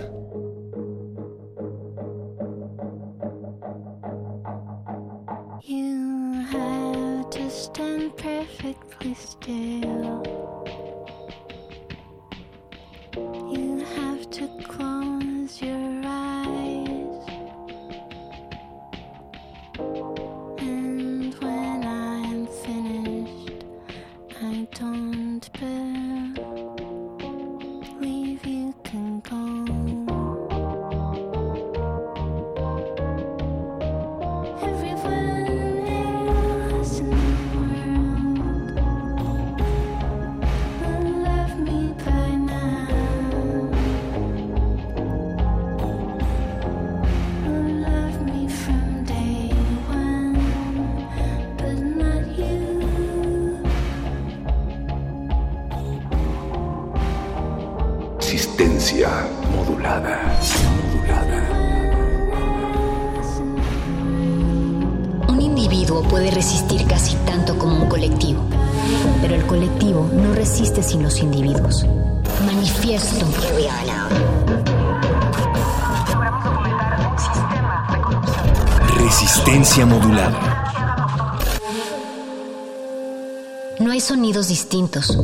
Distintos,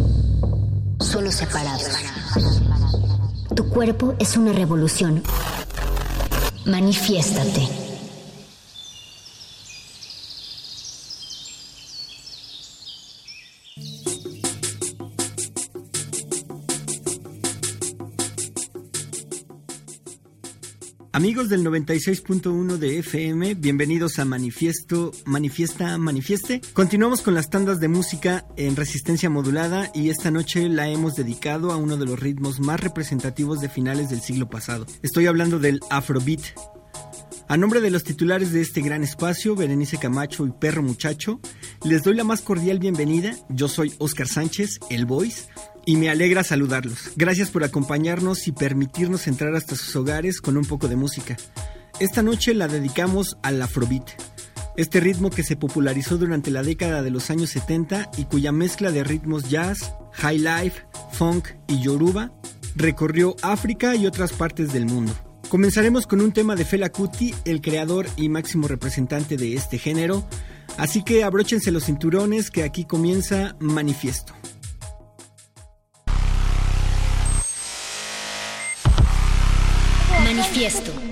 solo separados. Tu cuerpo es una revolución. Manifiéstate. Amigos del 96.1 de FM, bienvenidos a Manifiesto, Manifiesta, Manifieste. Continuamos con las tandas de música en resistencia modulada y esta noche la hemos dedicado a uno de los ritmos más representativos de finales del siglo pasado. Estoy hablando del Afrobeat. A nombre de los titulares de este gran espacio, Berenice Camacho y Perro Muchacho, les doy la más cordial bienvenida. Yo soy Oscar Sánchez, el Voice, y me alegra saludarlos. Gracias por acompañarnos y permitirnos entrar hasta sus hogares con un poco de música. Esta noche la dedicamos al Afrobeat, este ritmo que se popularizó durante la década de los años 70 y cuya mezcla de ritmos jazz, high life, funk y yoruba recorrió África y otras partes del mundo. Comenzaremos con un tema de Fela Kuti, el creador y máximo representante de este género, así que abróchense los cinturones que aquí comienza Manifiesto. Manifiesto.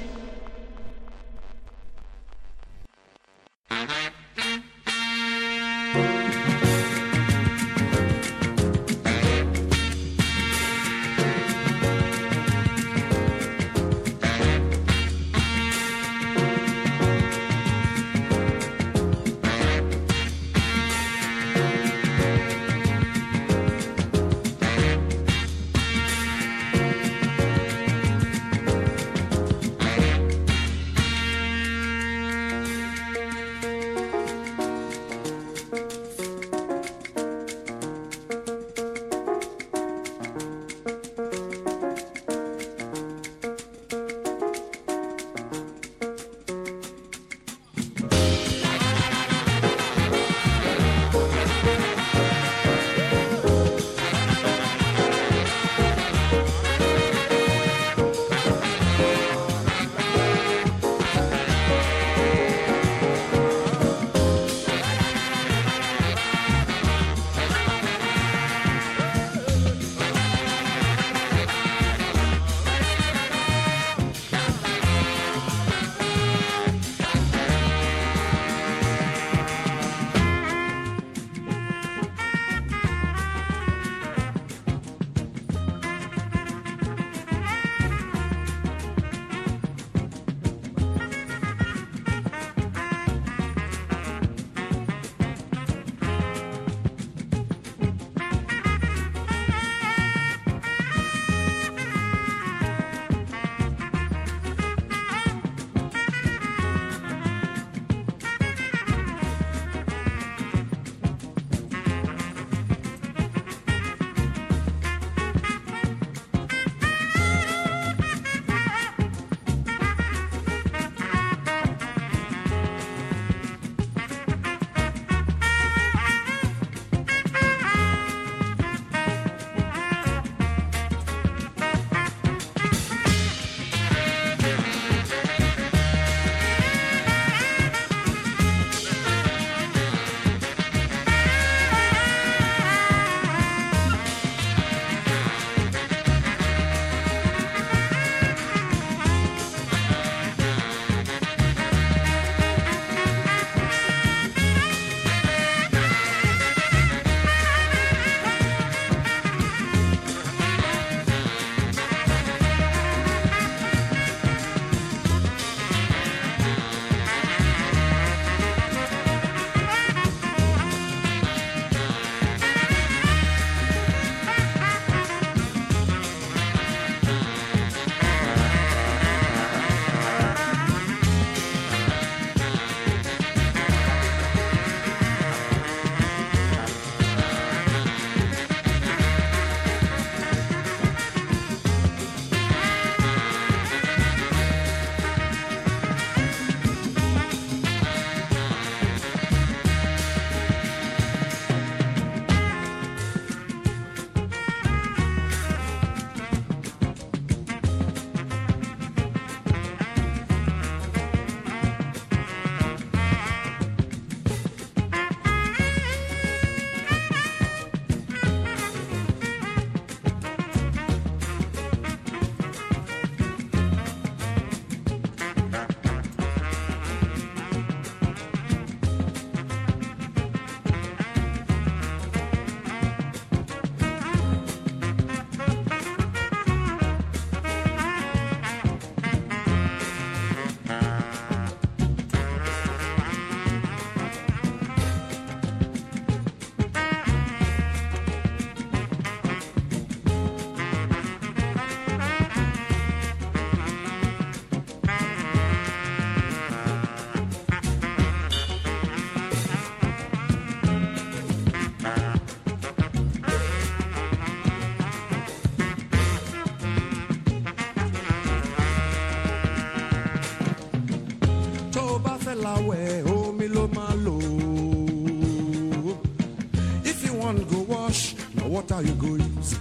Ontário Goiás.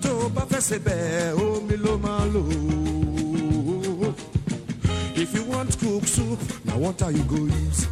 Tó bá fẹ́ ṣe bẹ́ẹ̀ omi ló máa lò. If you want cook soup, now what are you going to use.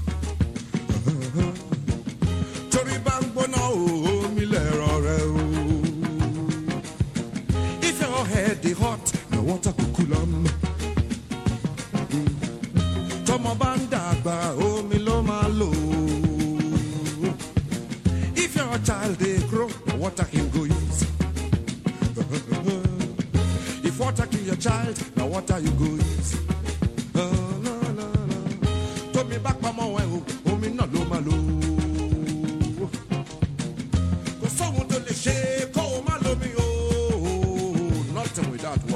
伟大的。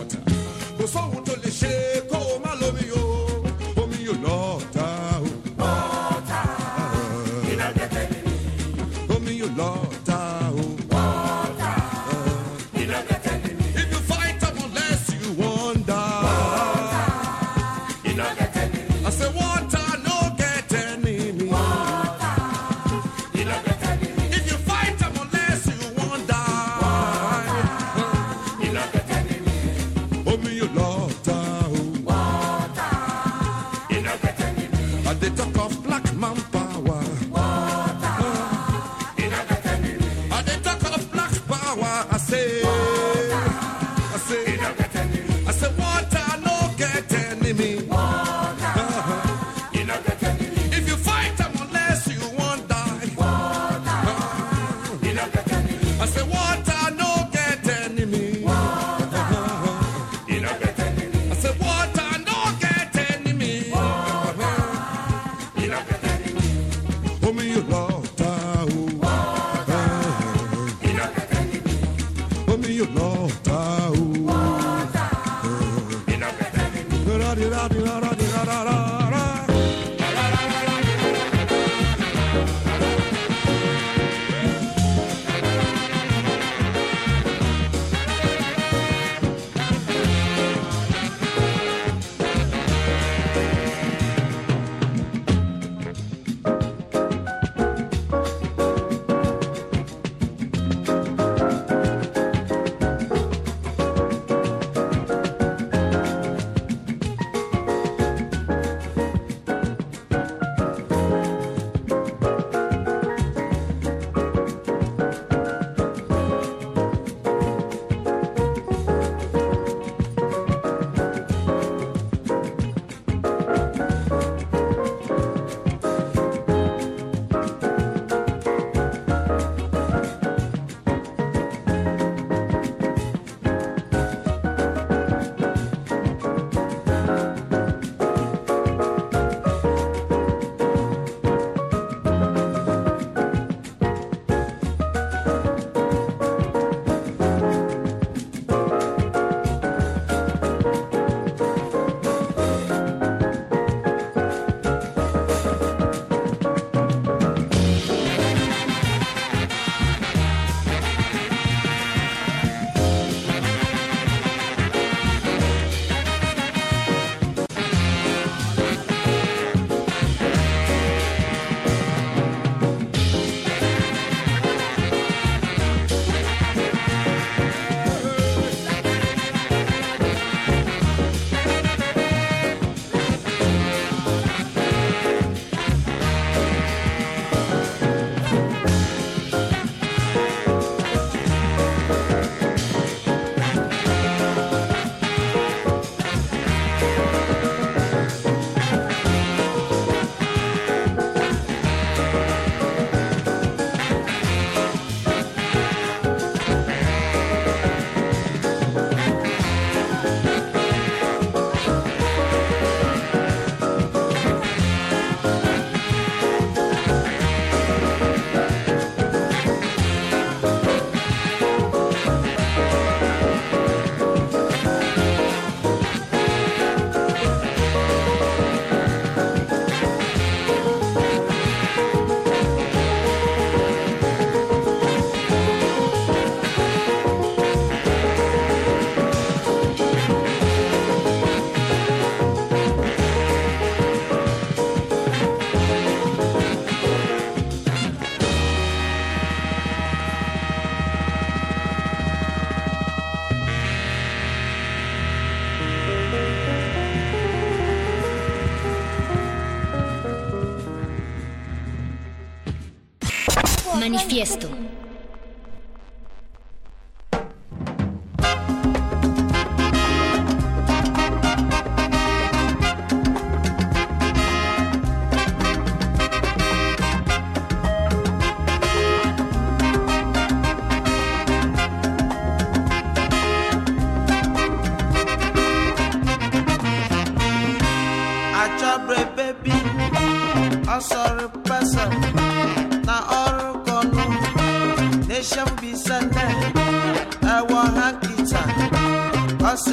manifiesto.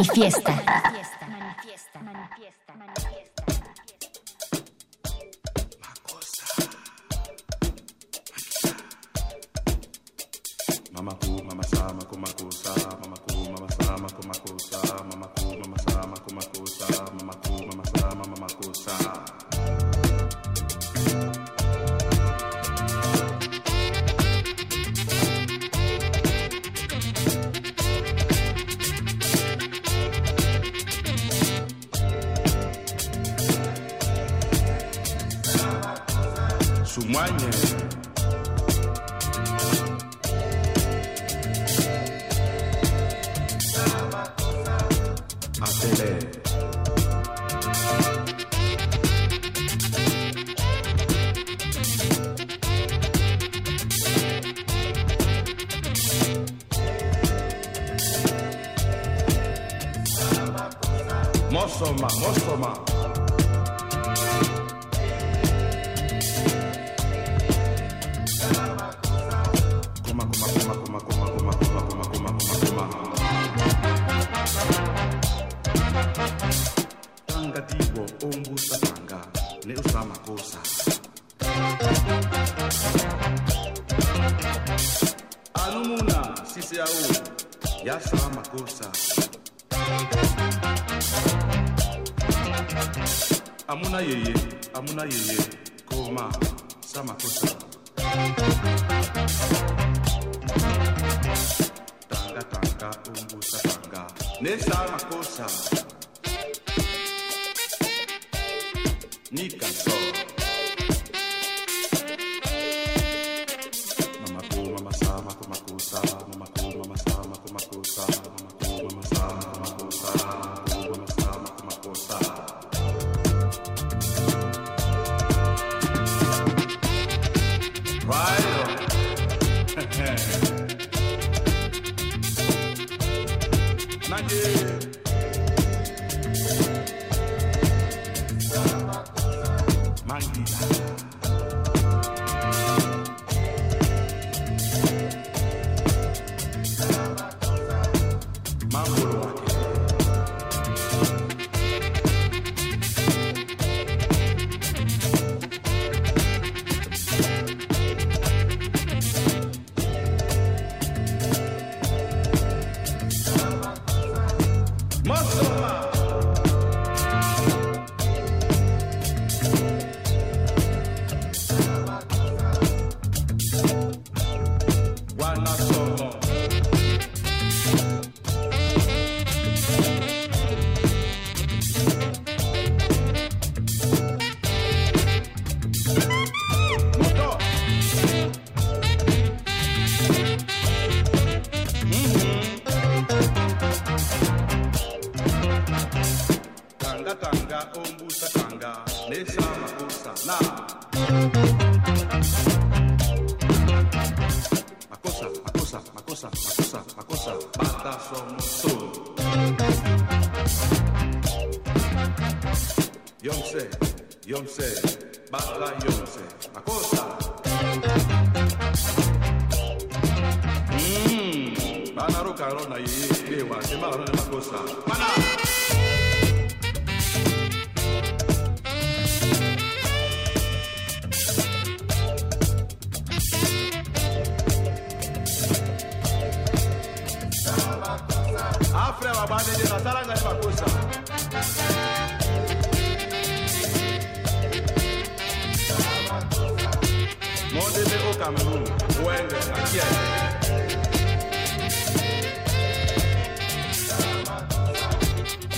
mi fiesta. au ya sawa makosa. Amuna yeye amuna yeye.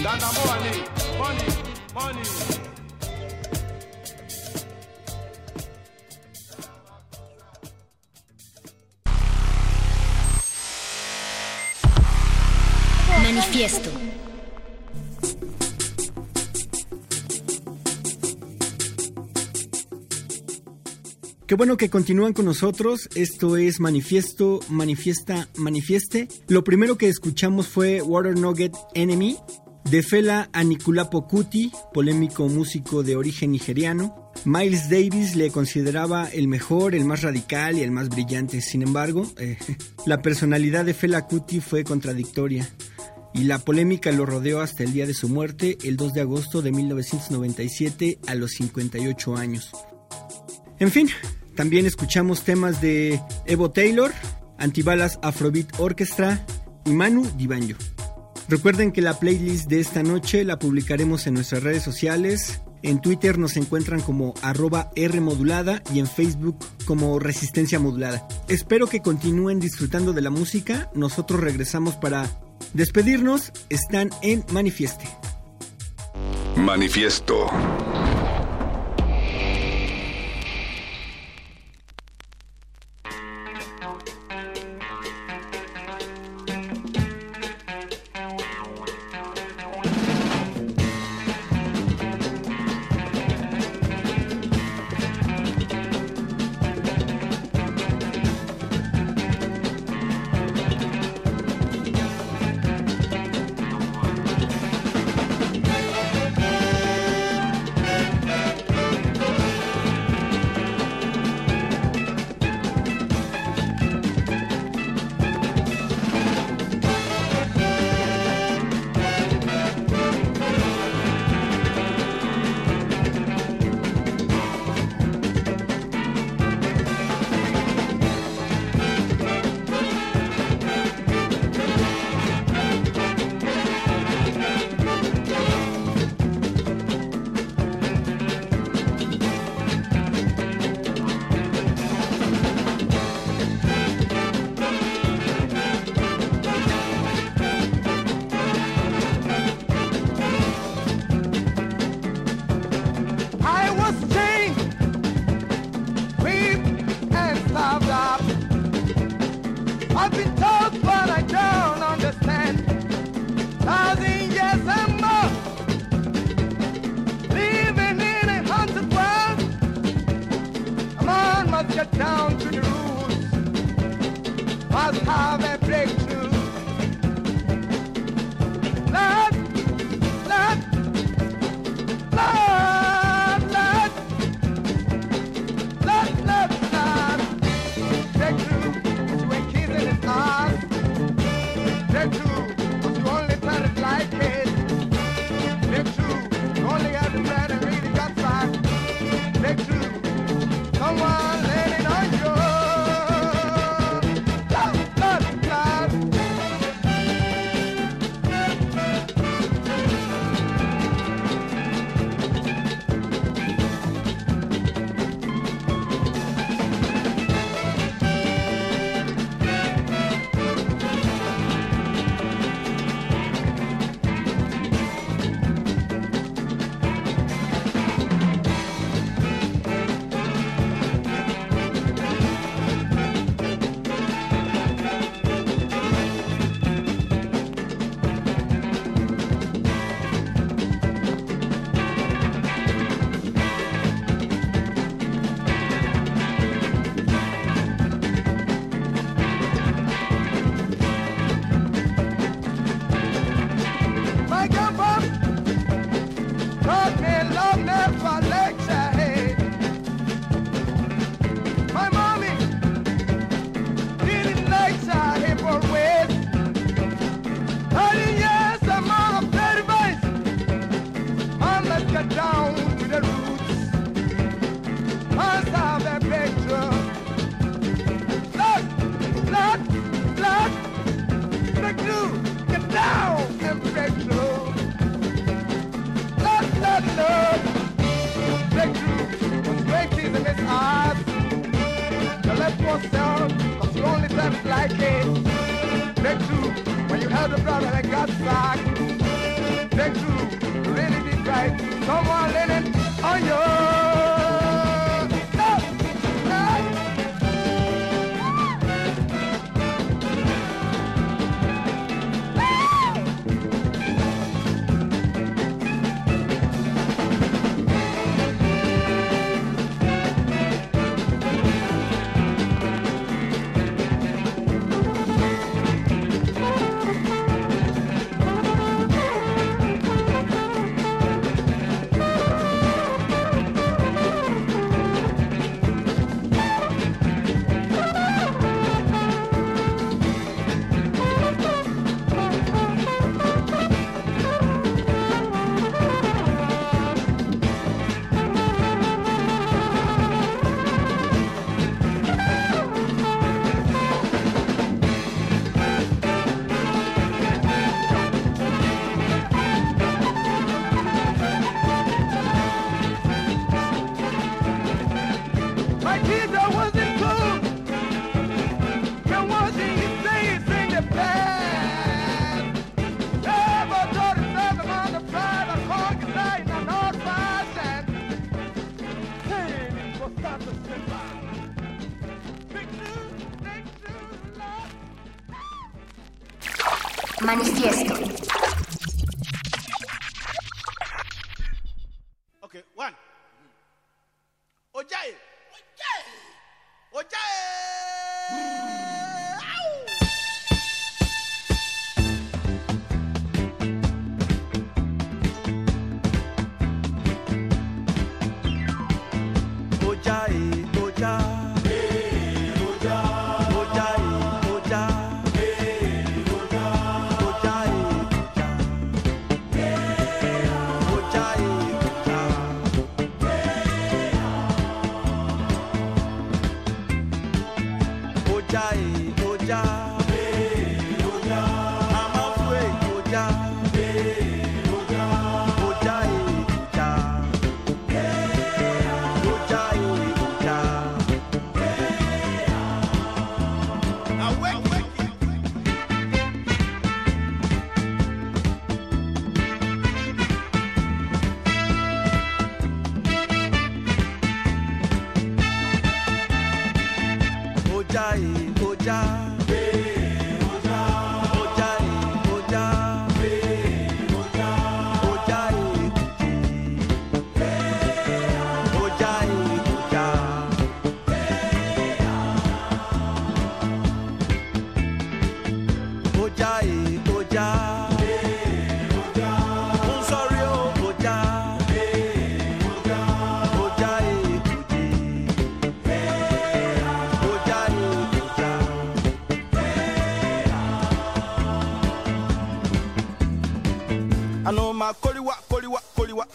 Ndanda money money money Manifiesto. Qué bueno que continúan con nosotros. Esto es Manifiesto, Manifiesta, Manifieste. Lo primero que escuchamos fue Water Nugget Enemy de Fela Anikulapo Kuti, polémico músico de origen nigeriano. Miles Davis le consideraba el mejor, el más radical y el más brillante. Sin embargo, eh, (laughs) la personalidad de Fela Kuti fue contradictoria y la polémica lo rodeó hasta el día de su muerte, el 2 de agosto de 1997, a los 58 años. En fin, también escuchamos temas de Evo Taylor, Antibalas Afrobeat Orchestra y Manu Dibanjo. Recuerden que la playlist de esta noche la publicaremos en nuestras redes sociales. En Twitter nos encuentran como arroba Rmodulada y en Facebook como Resistencia Modulada. Espero que continúen disfrutando de la música. Nosotros regresamos para despedirnos. Están en Manifieste. Manifiesto.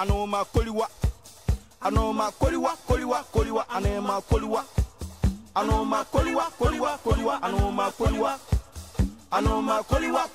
I know my koliwa. Anoma koliwa koliwa koliwa anema koliwa. Anoma koliwa koliwa koliwa anoma koliwa. My koliwa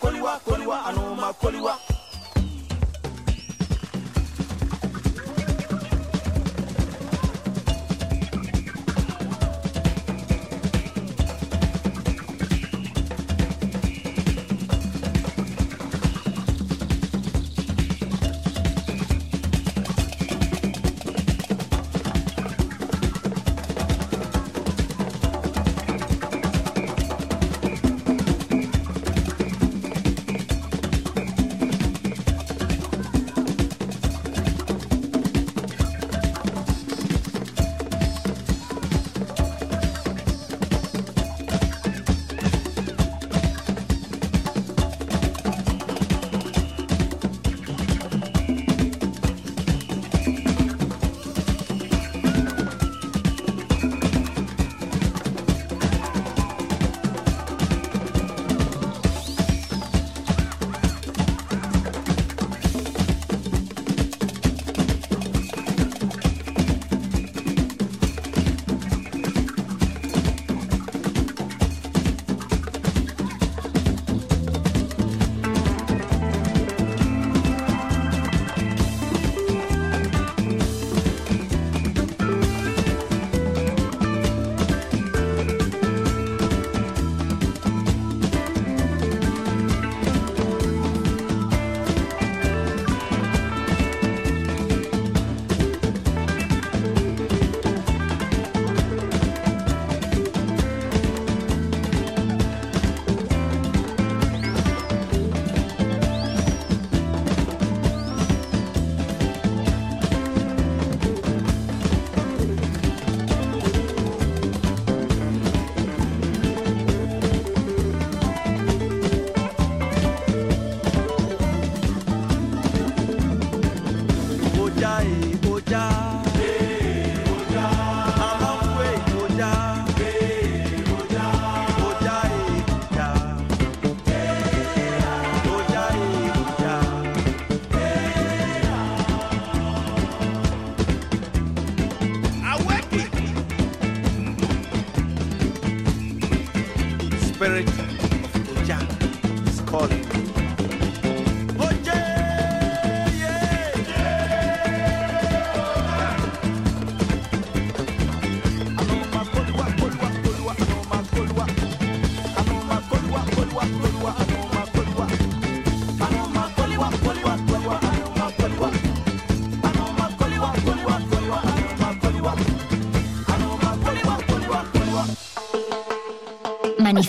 Spirit of is calling.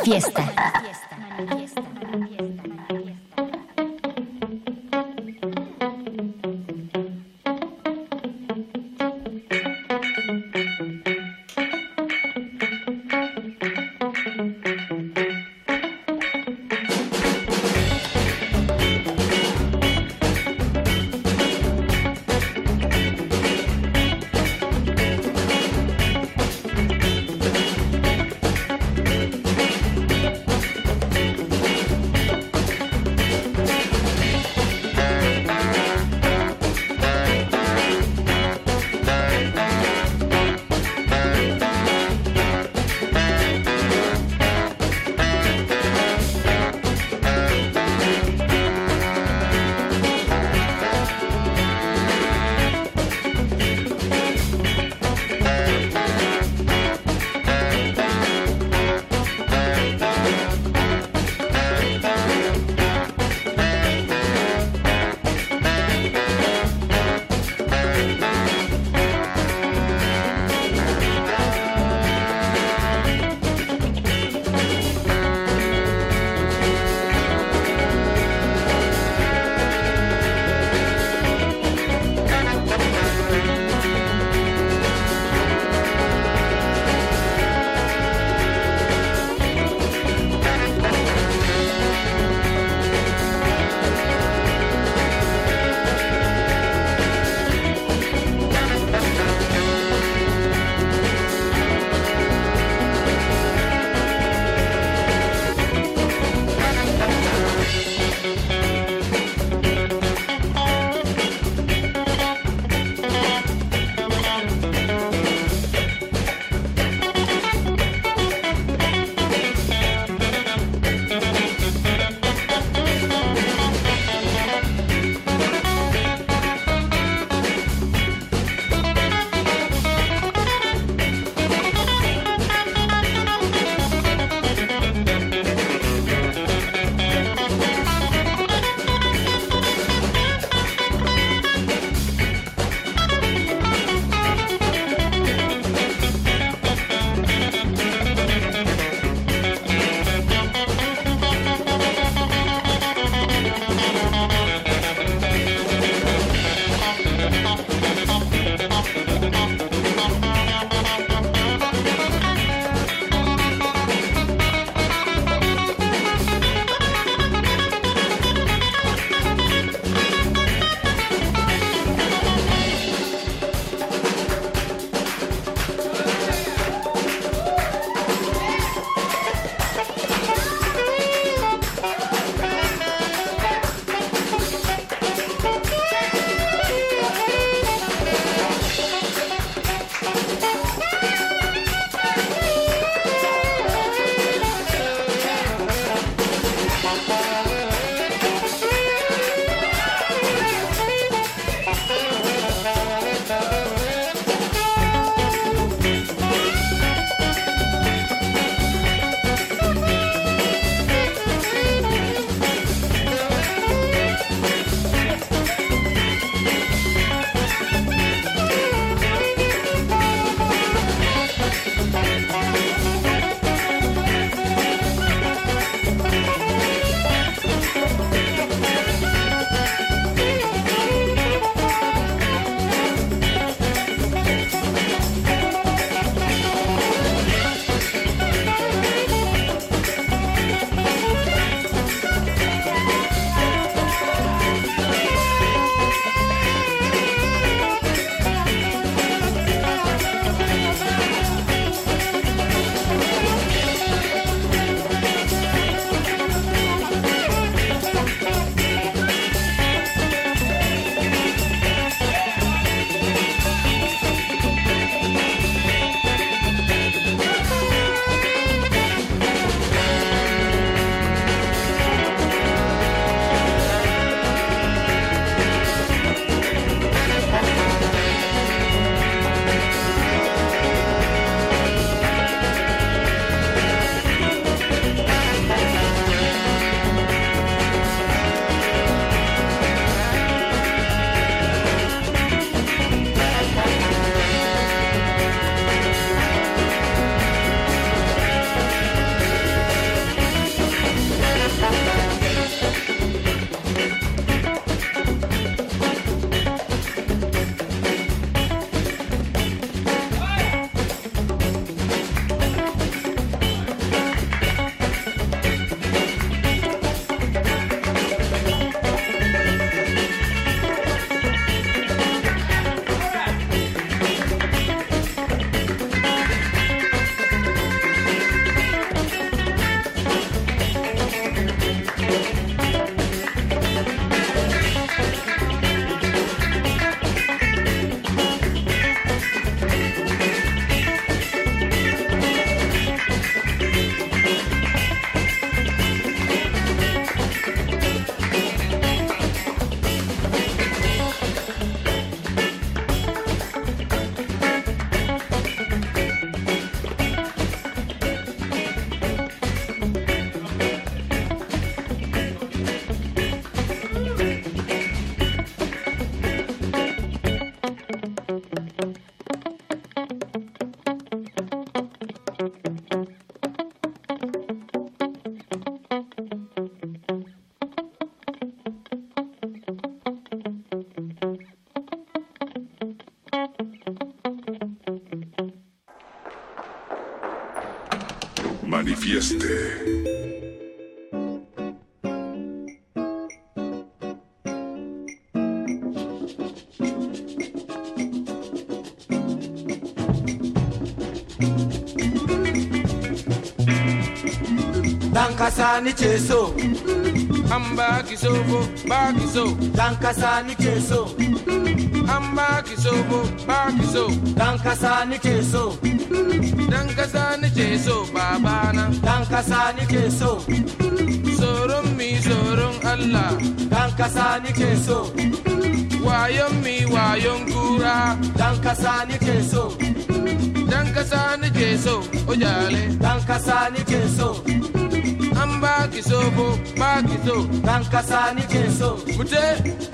Manifiesta. Dankasa ni ce so. An ba ki so ko ba ki so. Dankasa ni ke so. An ba babana. Dankasa ni ke so. Tsoron mi tsoron Allah. Dankasa ni ke so. Wayon mi wayon kura. Dankasa ni ke so. Dan kasa ni ojale. Dan kasa bakiso bo bakiso nankasa ni keso mute.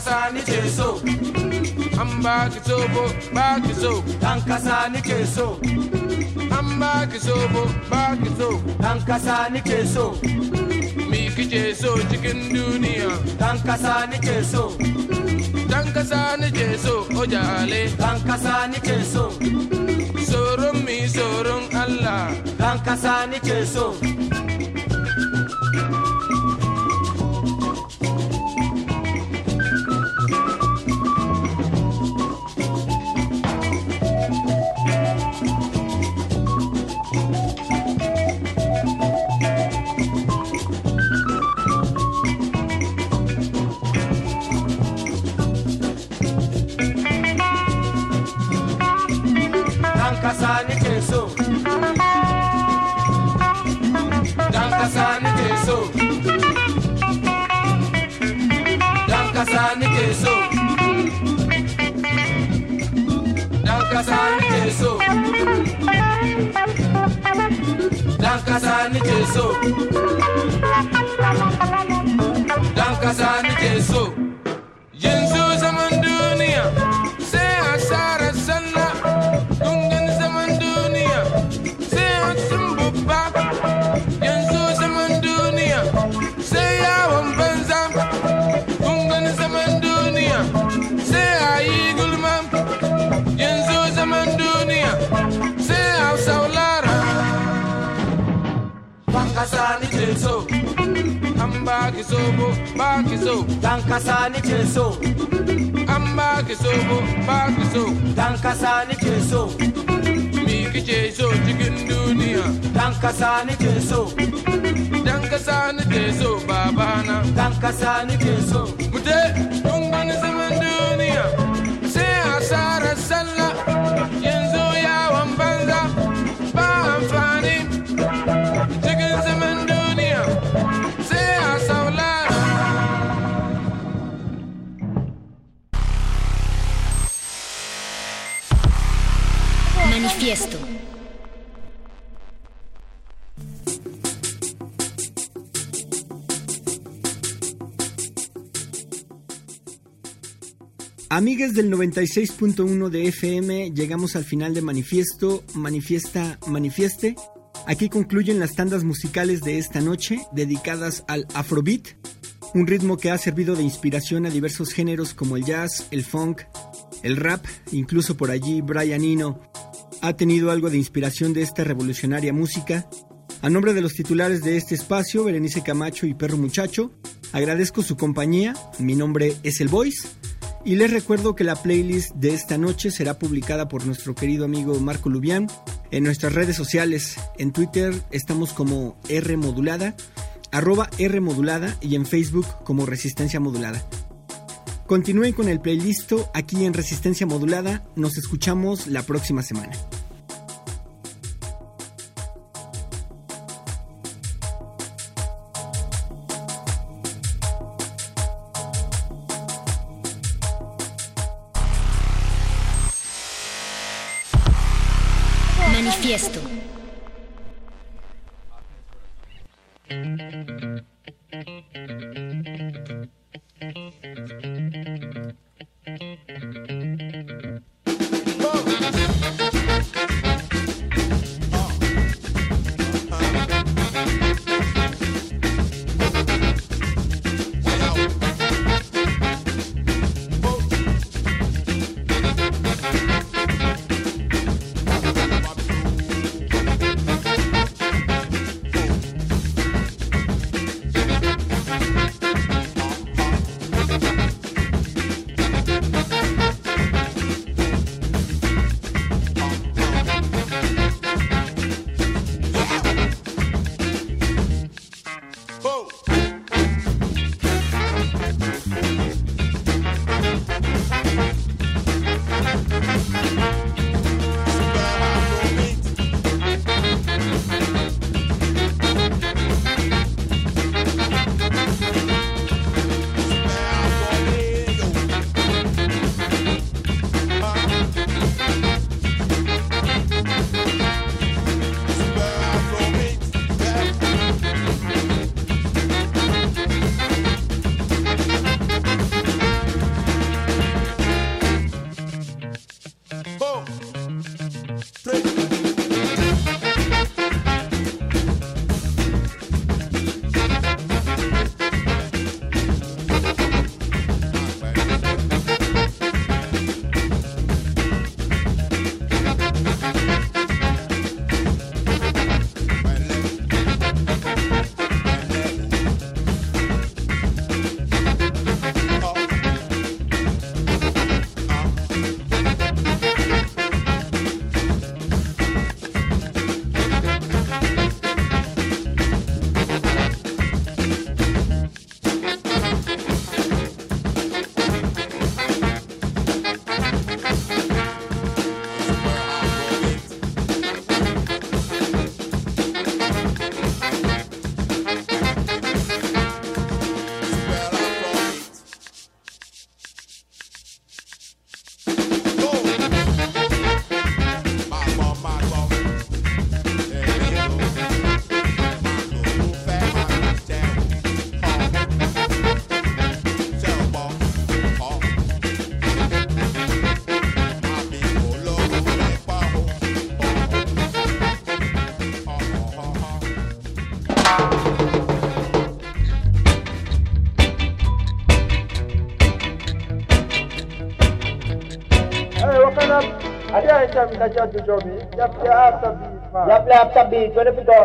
kasa nike so an baki sobo baki so dan kasa nike so an baki sobo baki so dan so mi kike so cikin duniya dan kasa so dan kasa so ojale. Dan kasa nike so soron mi soron Allah. Dan kasa so Amigues del 96.1 de FM, llegamos al final de Manifiesto, Manifiesta, Manifieste. Aquí concluyen las tandas musicales de esta noche dedicadas al Afrobeat, un ritmo que ha servido de inspiración a diversos géneros como el jazz, el funk, el rap, incluso por allí Brian Eno ha tenido algo de inspiración de esta revolucionaria música. A nombre de los titulares de este espacio, Berenice Camacho y Perro Muchacho, agradezco su compañía. Mi nombre es El Voice. Y les recuerdo que la playlist de esta noche será publicada por nuestro querido amigo Marco Lubián en nuestras redes sociales. En Twitter estamos como R modulada, arroba R modulada y en Facebook como Resistencia Modulada. Continúen con el playlist aquí en Resistencia Modulada. Nos escuchamos la próxima semana. saja tujuh bis. Siap-siap habis. Siap-siap habis. Kau dah pergi.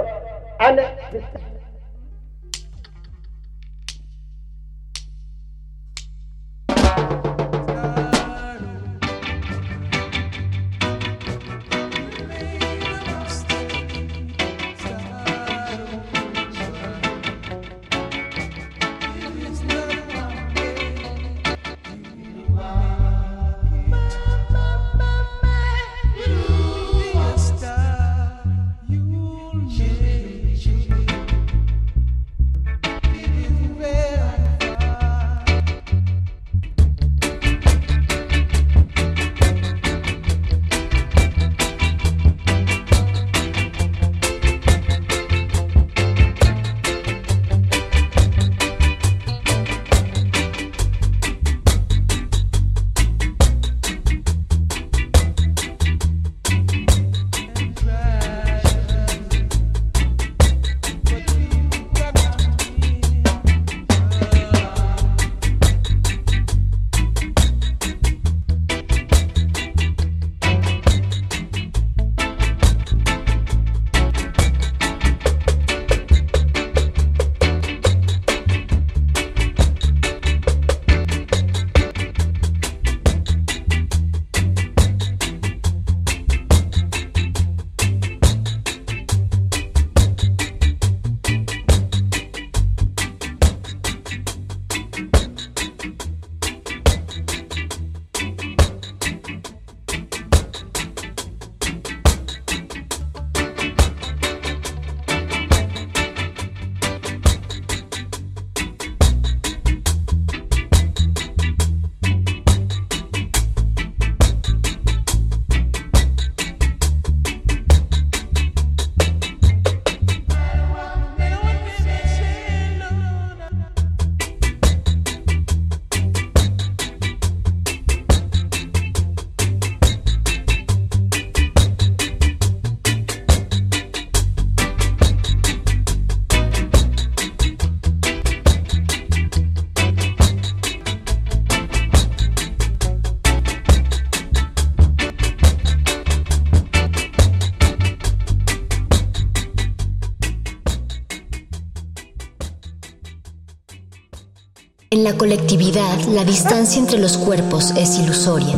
La colectividad, la distancia entre los cuerpos es ilusoria.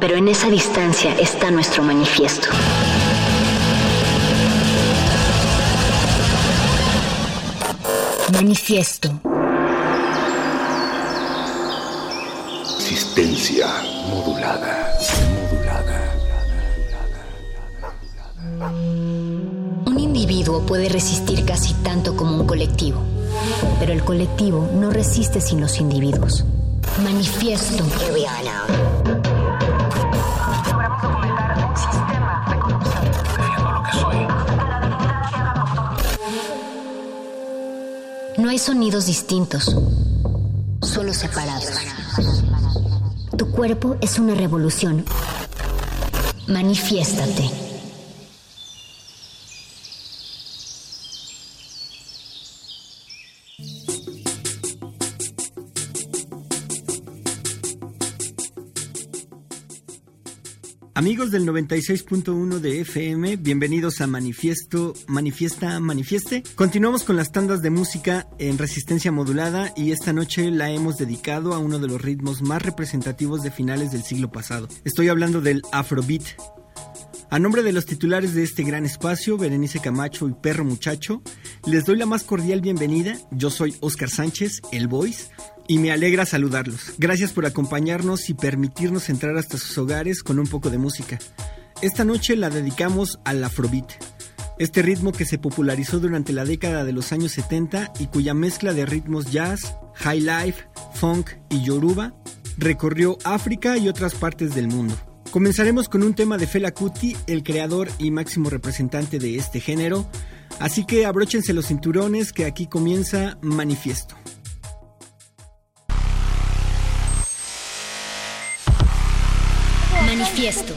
Pero en esa distancia está nuestro manifiesto. Manifiesto. Existencia modulada. Modulada. Un individuo puede resistir casi tanto como un colectivo, pero el colectivo no resiste sin los individuos. Manifiesto. No hay sonidos distintos, solo separados. Tu cuerpo es una revolución. Manifiéstate. Del 96.1 de FM, bienvenidos a Manifiesto, Manifiesta, Manifieste. Continuamos con las tandas de música en resistencia modulada y esta noche la hemos dedicado a uno de los ritmos más representativos de finales del siglo pasado. Estoy hablando del Afrobeat. A nombre de los titulares de este gran espacio, Berenice Camacho y Perro Muchacho, les doy la más cordial bienvenida. Yo soy Oscar Sánchez, el Voice, y me alegra saludarlos. Gracias por acompañarnos y permitirnos entrar hasta sus hogares con un poco de música. Esta noche la dedicamos al Afrobeat, este ritmo que se popularizó durante la década de los años 70 y cuya mezcla de ritmos jazz, high life, funk y yoruba recorrió África y otras partes del mundo. Comenzaremos con un tema de Fela Kuti, el creador y máximo representante de este género, así que abróchense los cinturones que aquí comienza Manifiesto. Manifiesto.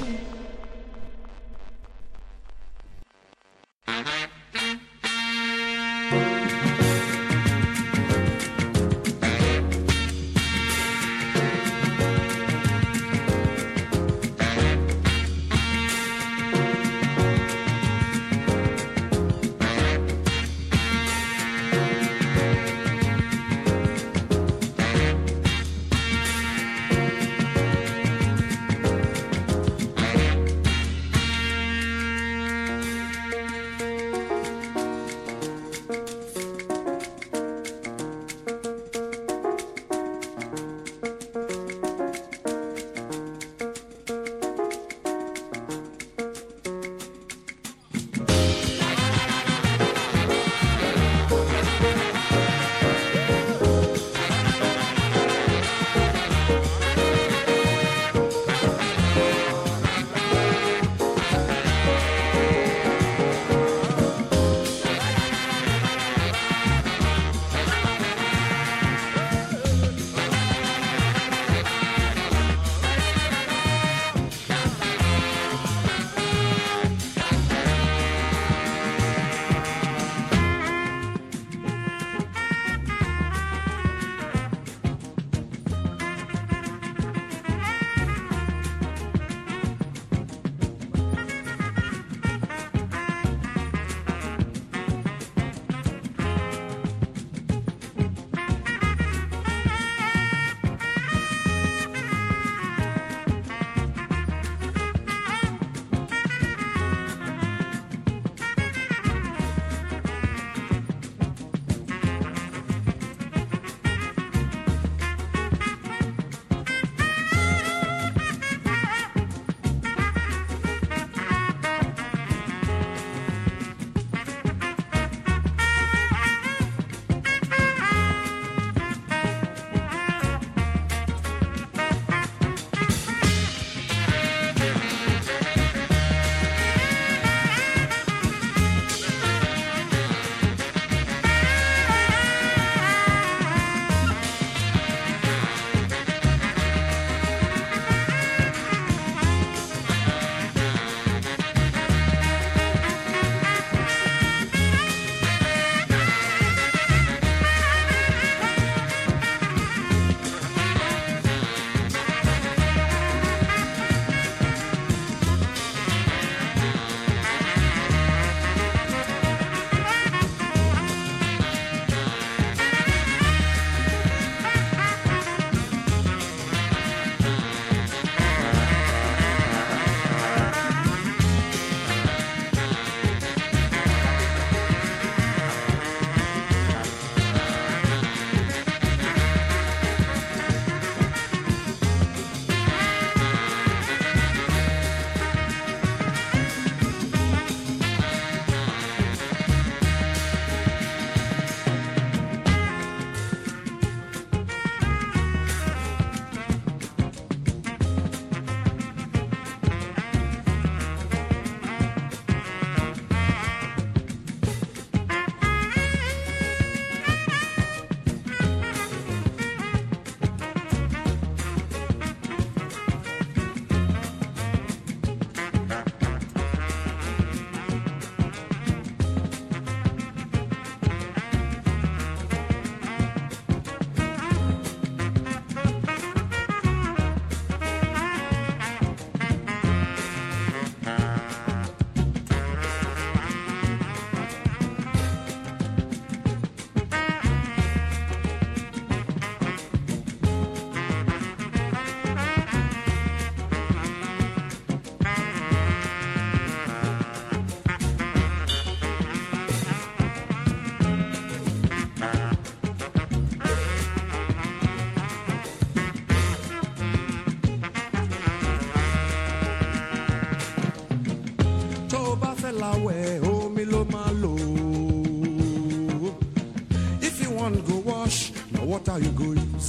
tayuguyz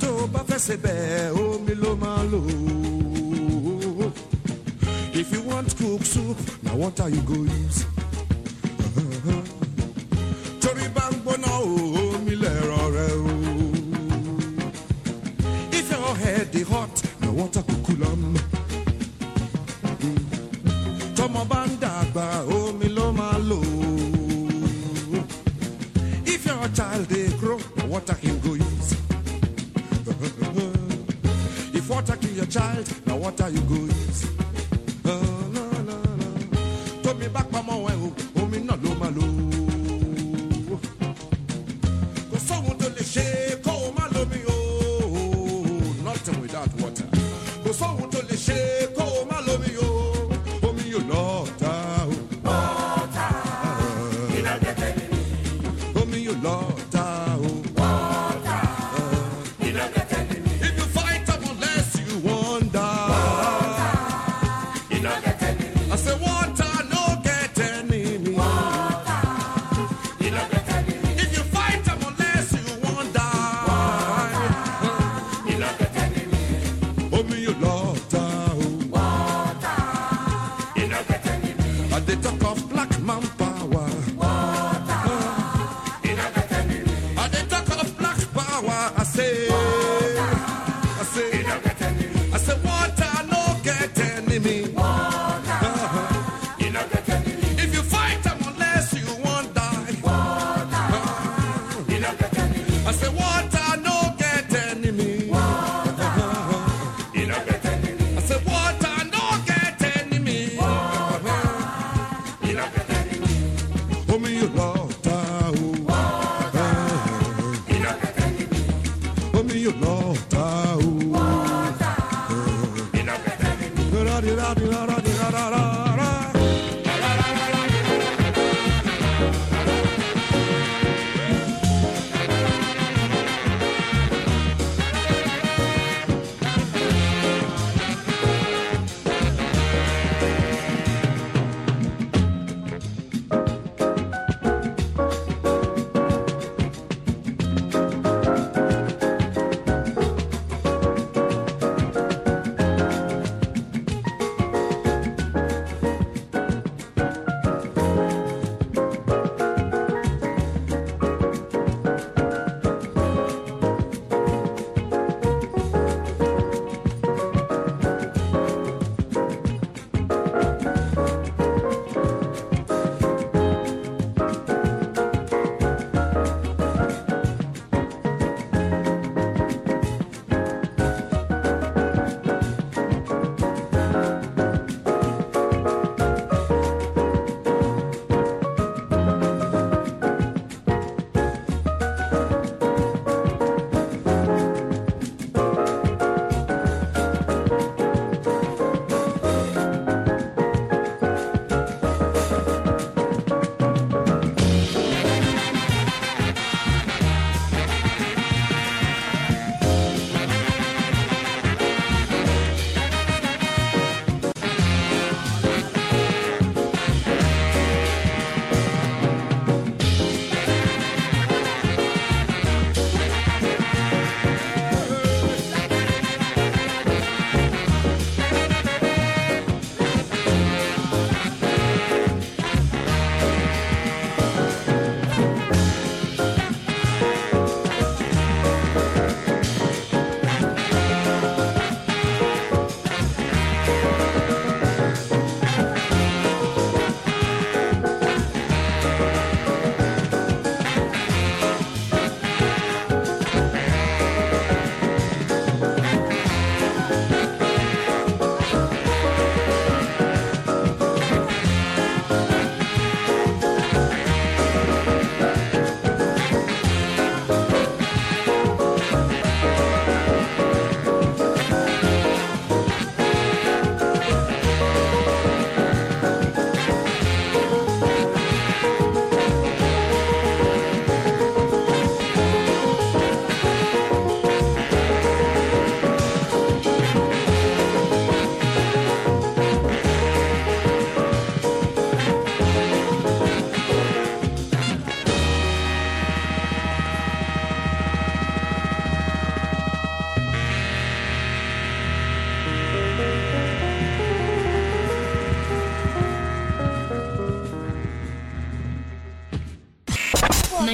tó bá fẹ́ ṣe be omi milo malo. if you want cook soup what are you go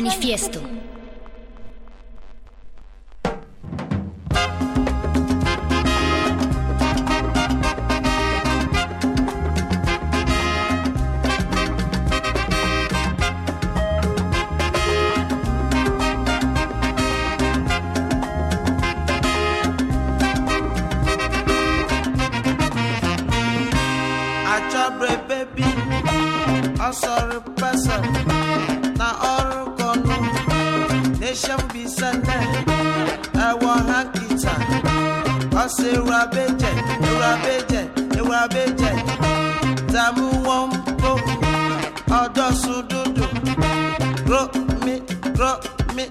manifiesto. ewurabeje ewurabeje ewurabeje tamuwom poku ọdọsududu romi romi.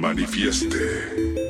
Manifieste.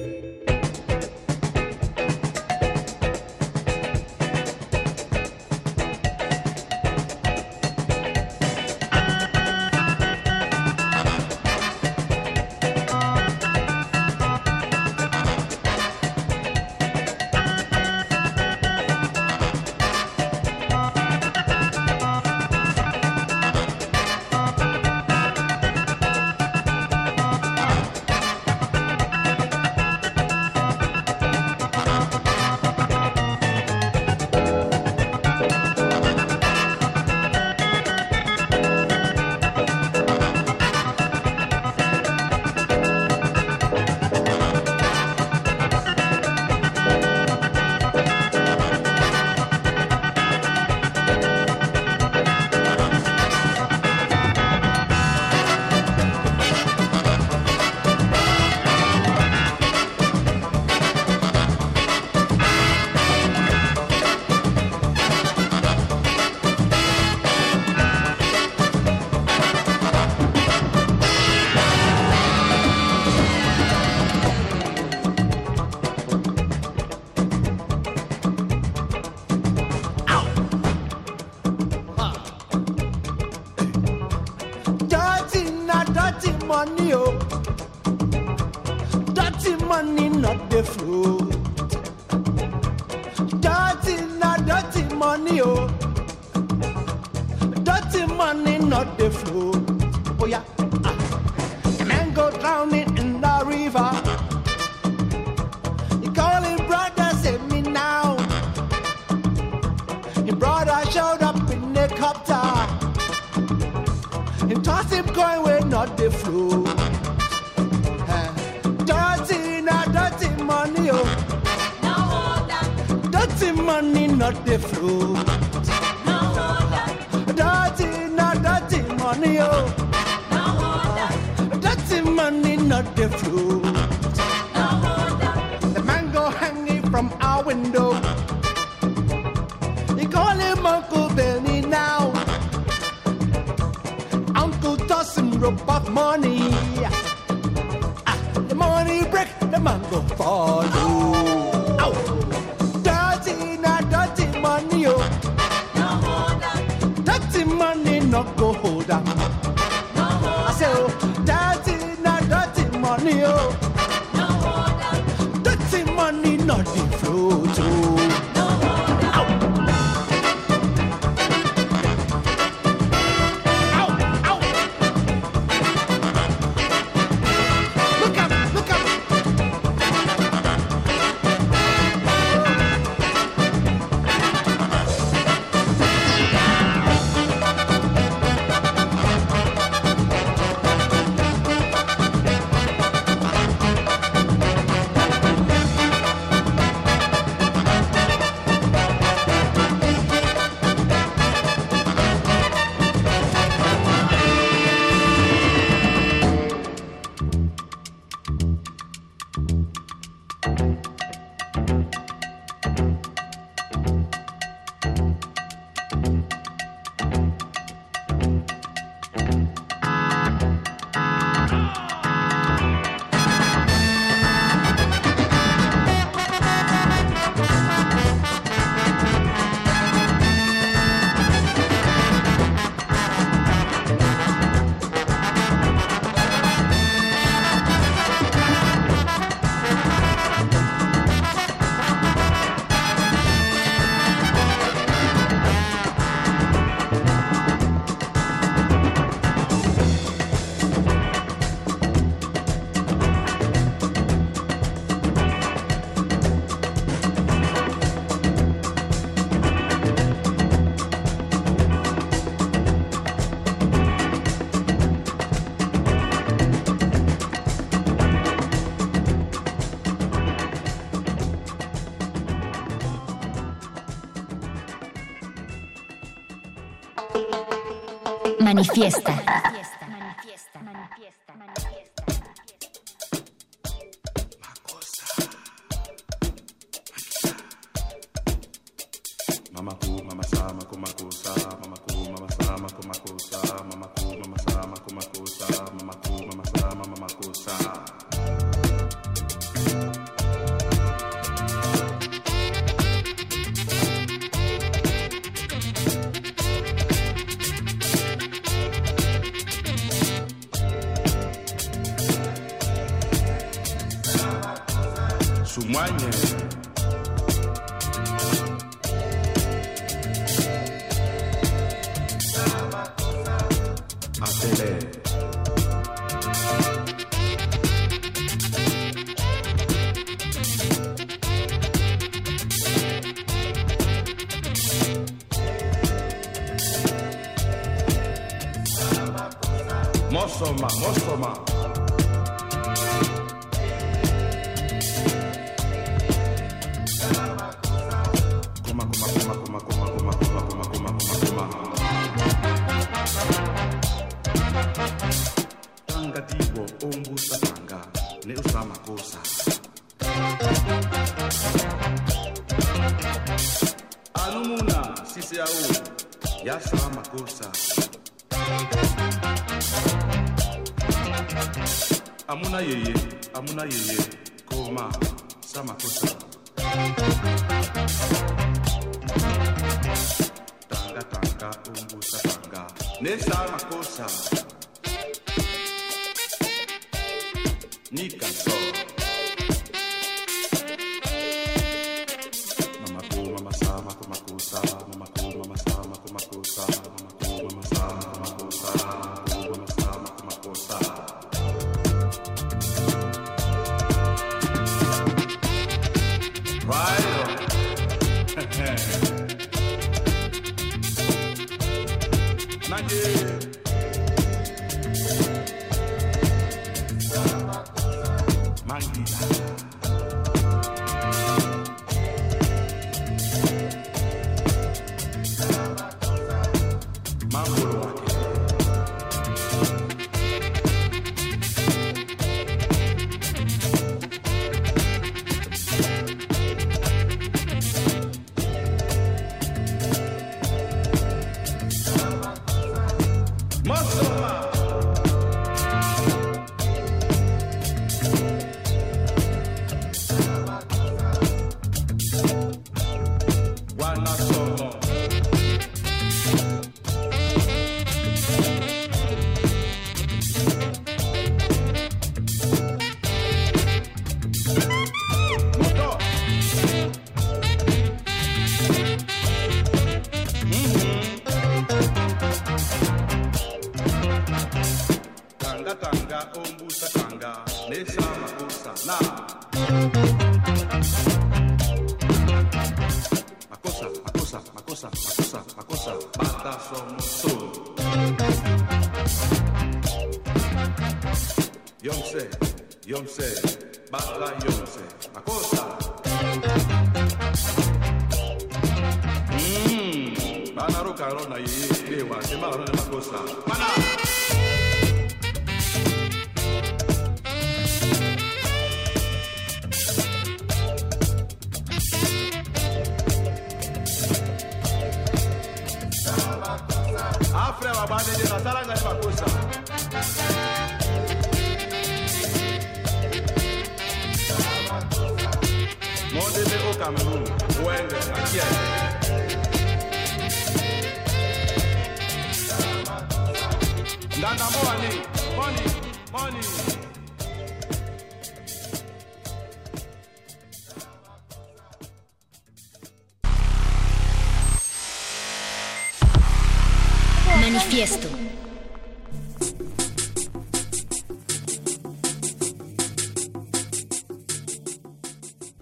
mi fiesta.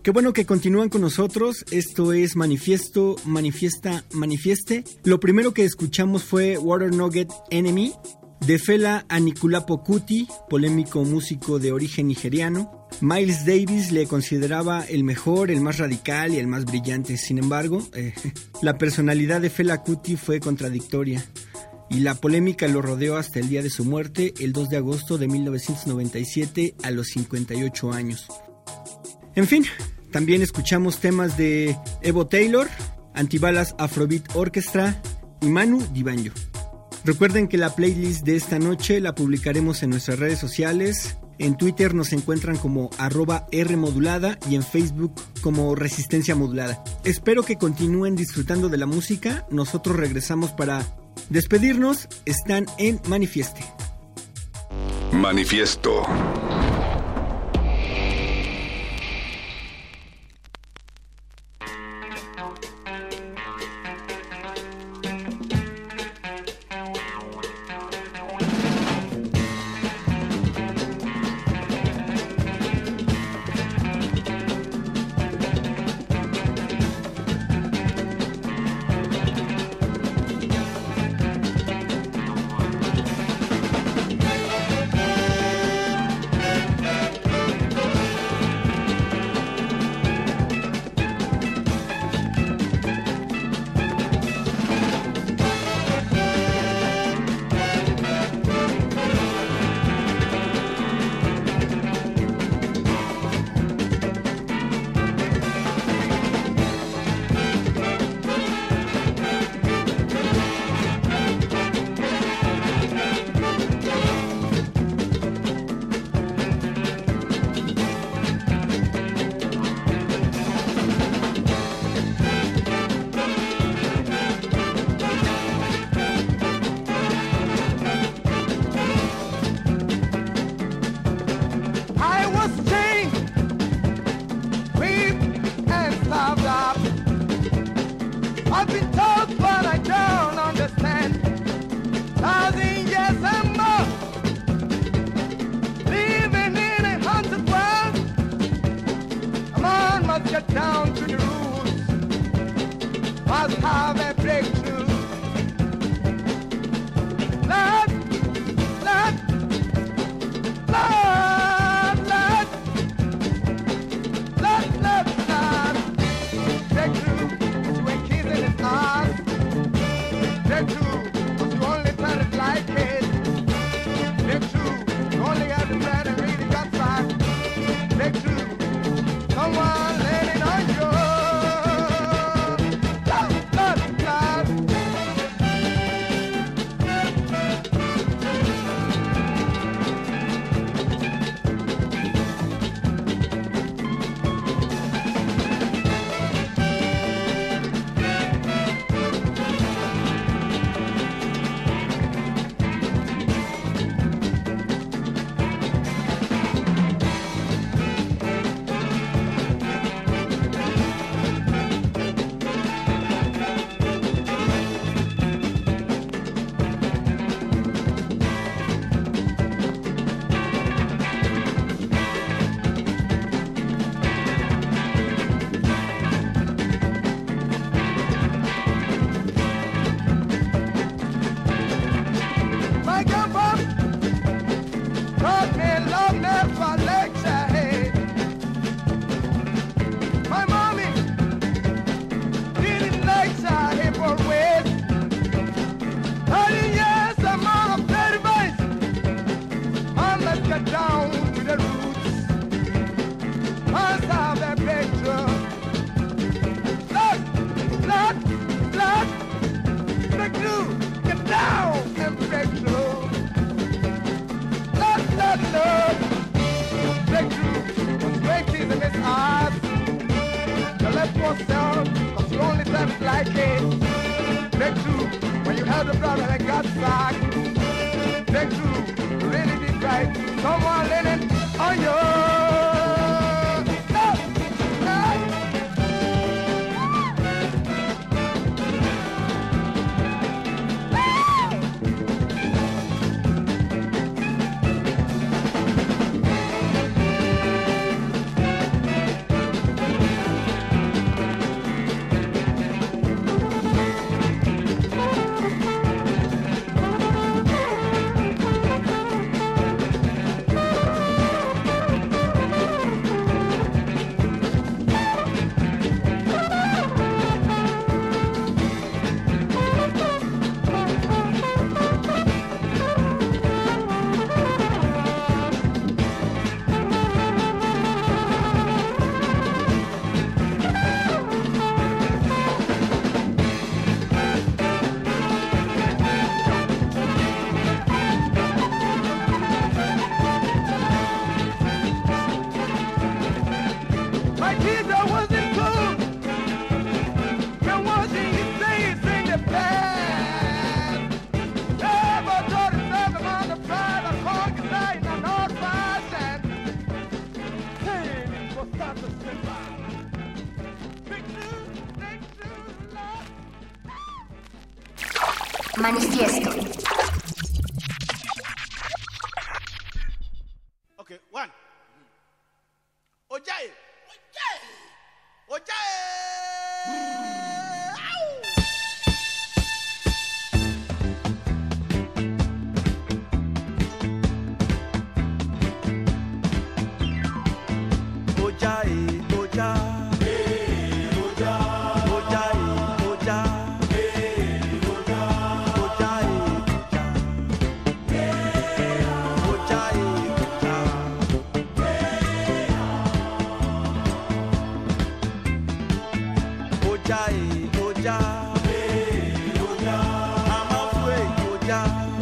Qué bueno que continúan con nosotros. Esto es Manifiesto, Manifiesta, Manifieste. Lo primero que escuchamos fue Water Nugget Enemy. De Fela Anikulapo Kuti, polémico músico de origen nigeriano, Miles Davis le consideraba el mejor, el más radical y el más brillante. Sin embargo, eh, (laughs) la personalidad de Fela Kuti fue contradictoria y la polémica lo rodeó hasta el día de su muerte, el 2 de agosto de 1997, a los 58 años. En fin, también escuchamos temas de Evo Taylor, Antibalas Afrobeat Orchestra y Manu Dibanjo. Recuerden que la playlist de esta noche la publicaremos en nuestras redes sociales. En Twitter nos encuentran como arroba Rmodulada y en Facebook como Resistencia Modulada. Espero que continúen disfrutando de la música. Nosotros regresamos para despedirnos. Están en Manifieste. Manifiesto.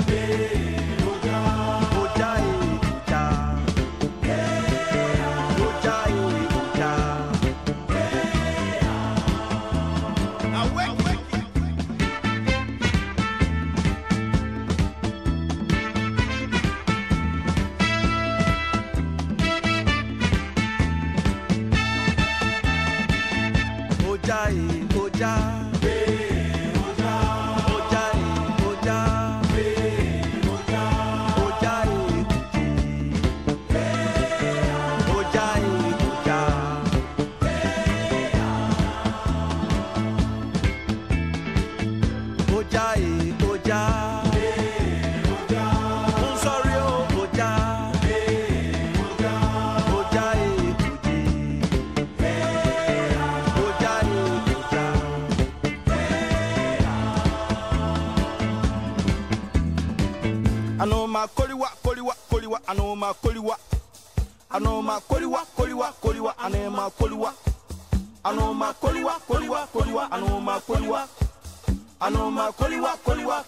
baby. I know my koliwa. Anoma koliwa koliwa koliwa anema koliwa. Anoma koliwa koliwa koliwa anoma koliwa. My koliwa koliwa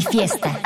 mi fiesta.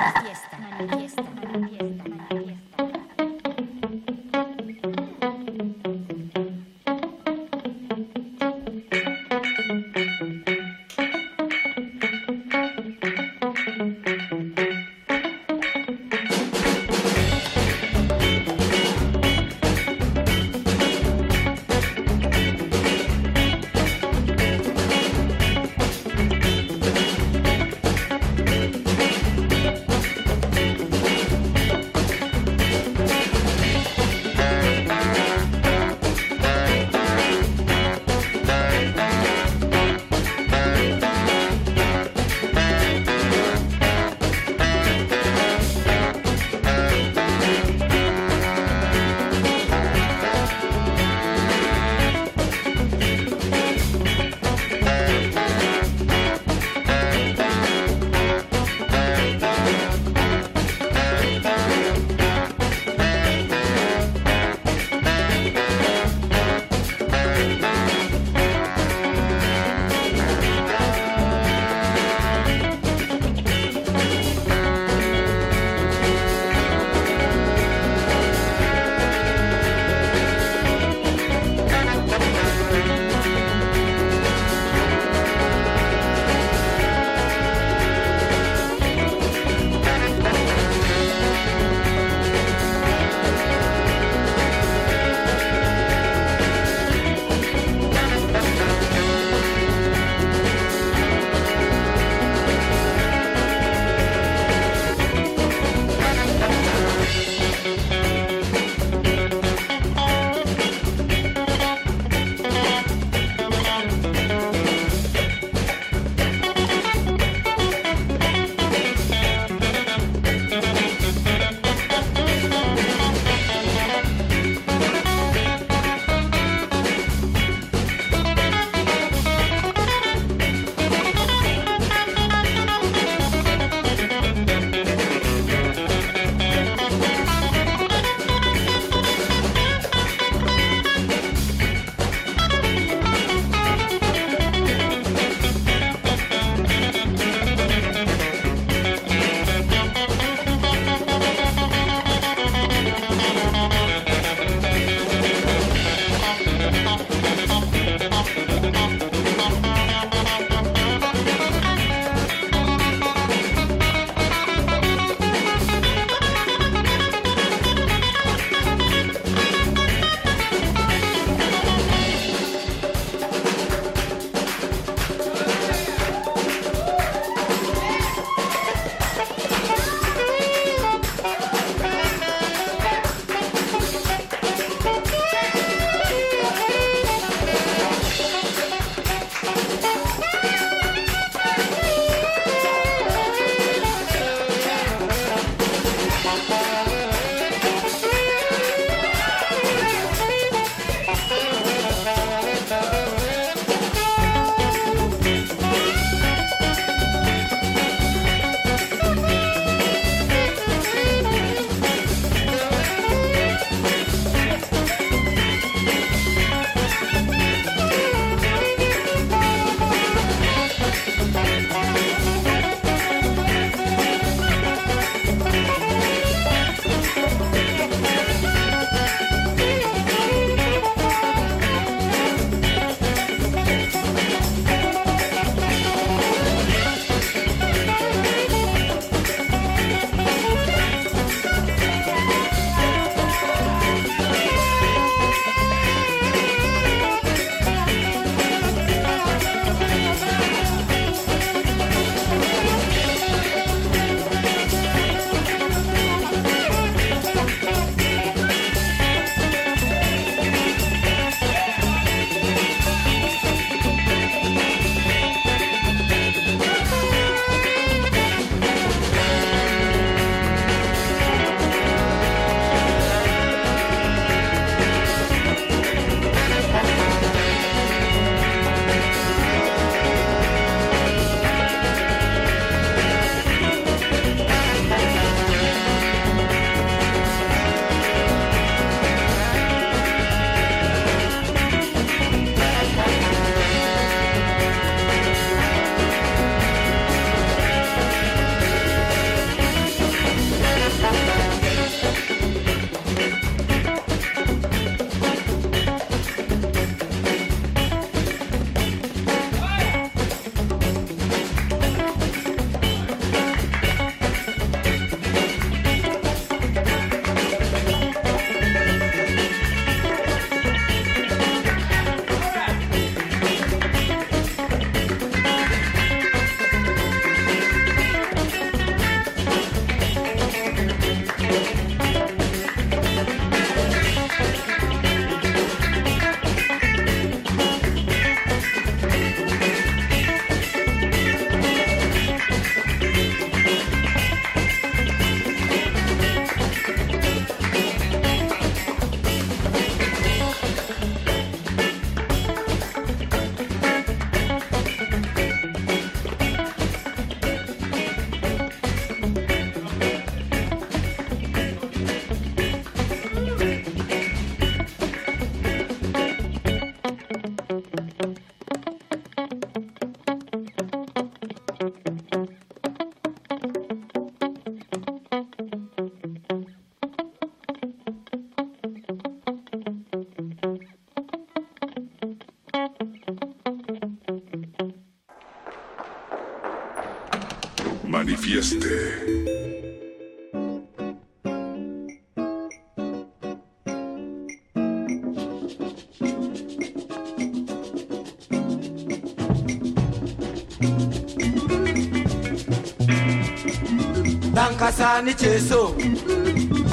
Dan kasa nike so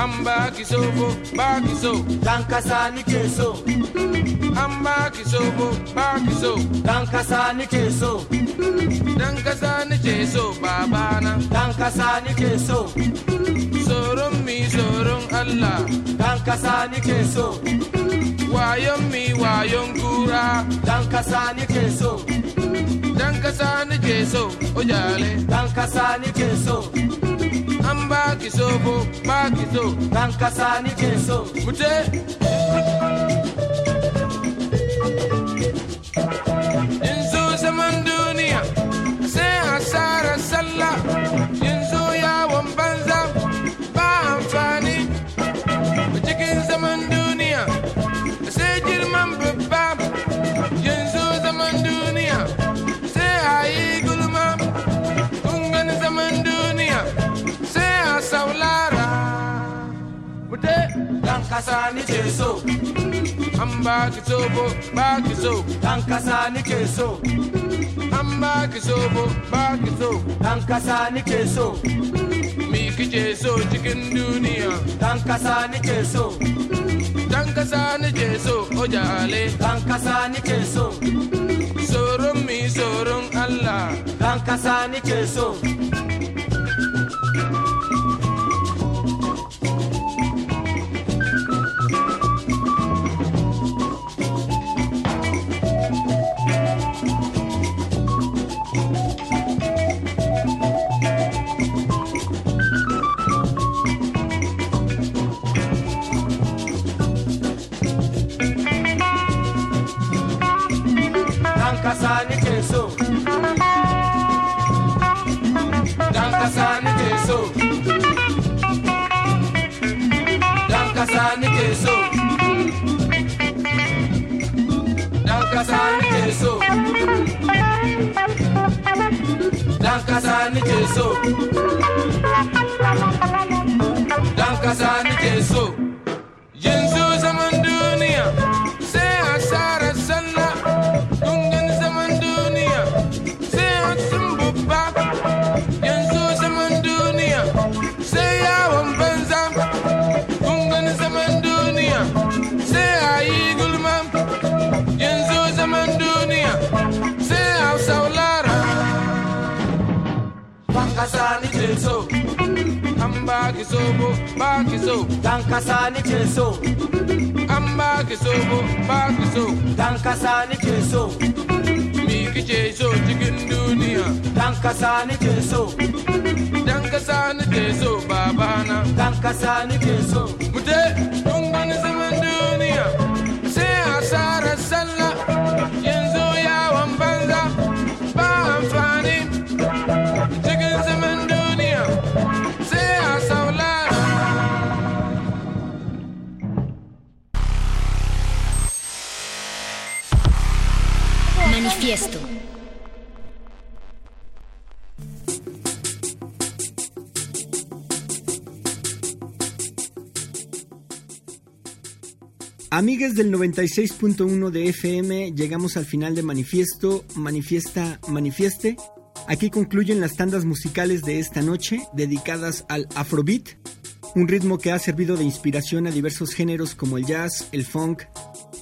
an baki sofo baki so dan kasa nike so an baki sofo baki so dan kasa nike so dan kasa nake so babana. Dan kasa nike so tsoron mi tsoron Allah. Dan kasa nike so wayon mi wayon kura. Dan kasa nike so dan kasa so ojale. Dan kasa nike so bakiso bo bakiso nankasani keso mute. Dankasa nike so. An baki sobo, baki so. Dankasa nike so. An baki sobo, baki so. Dankasa nike so. Mi kike so cikin duniya. Dankasa nike so. Dankasa Jesu, ojale. Dankasa nike so. Soron mi soron Allah. Dankasa nike so. 96.1 de FM, llegamos al final de Manifiesto, Manifiesta, Manifieste. Aquí concluyen las tandas musicales de esta noche dedicadas al Afrobeat, un ritmo que ha servido de inspiración a diversos géneros como el jazz, el funk,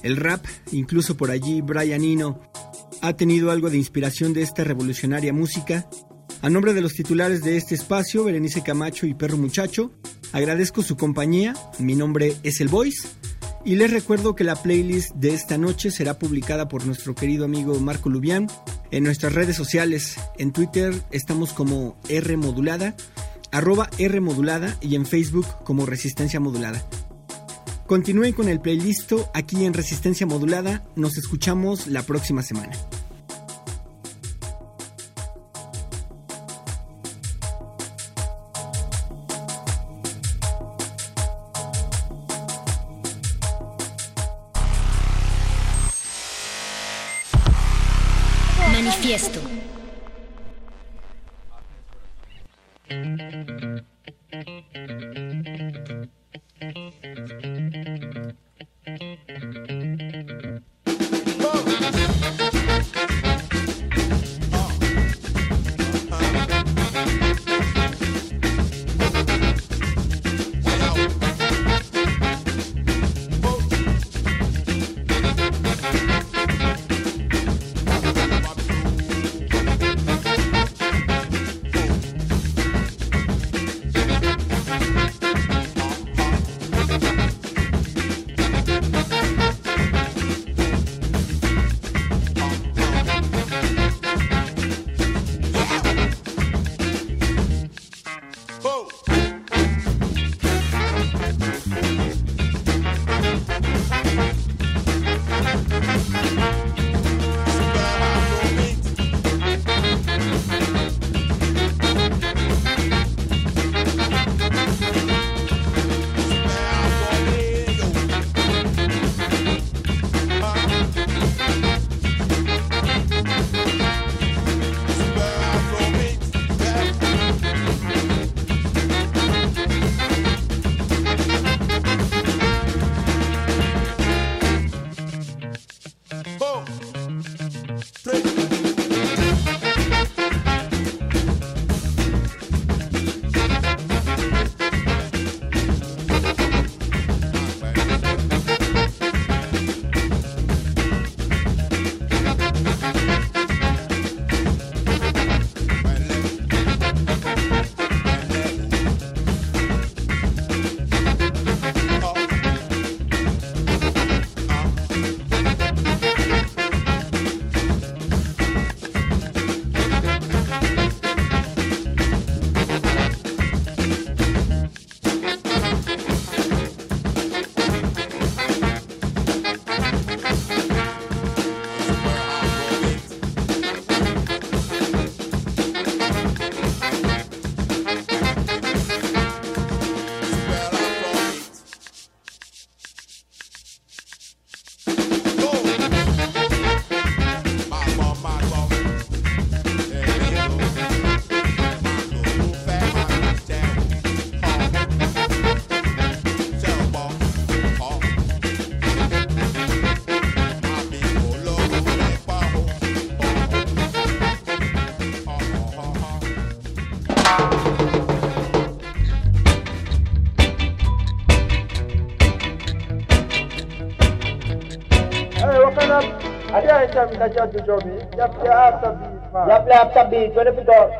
el rap, incluso por allí Brian Eno ha tenido algo de inspiración de esta revolucionaria música. A nombre de los titulares de este espacio, Berenice Camacho y Perro Muchacho, agradezco su compañía. Mi nombre es El Voice. Y les recuerdo que la playlist de esta noche será publicada por nuestro querido amigo Marco Lubián en nuestras redes sociales. En Twitter estamos como R modulada, arroba R modulada y en Facebook como Resistencia Modulada. Continúen con el playlist aquí en Resistencia Modulada. Nos escuchamos la próxima semana. Yakta Jadu Jomi, Yapta After Beat, man. Yapta After Beat, when if you go,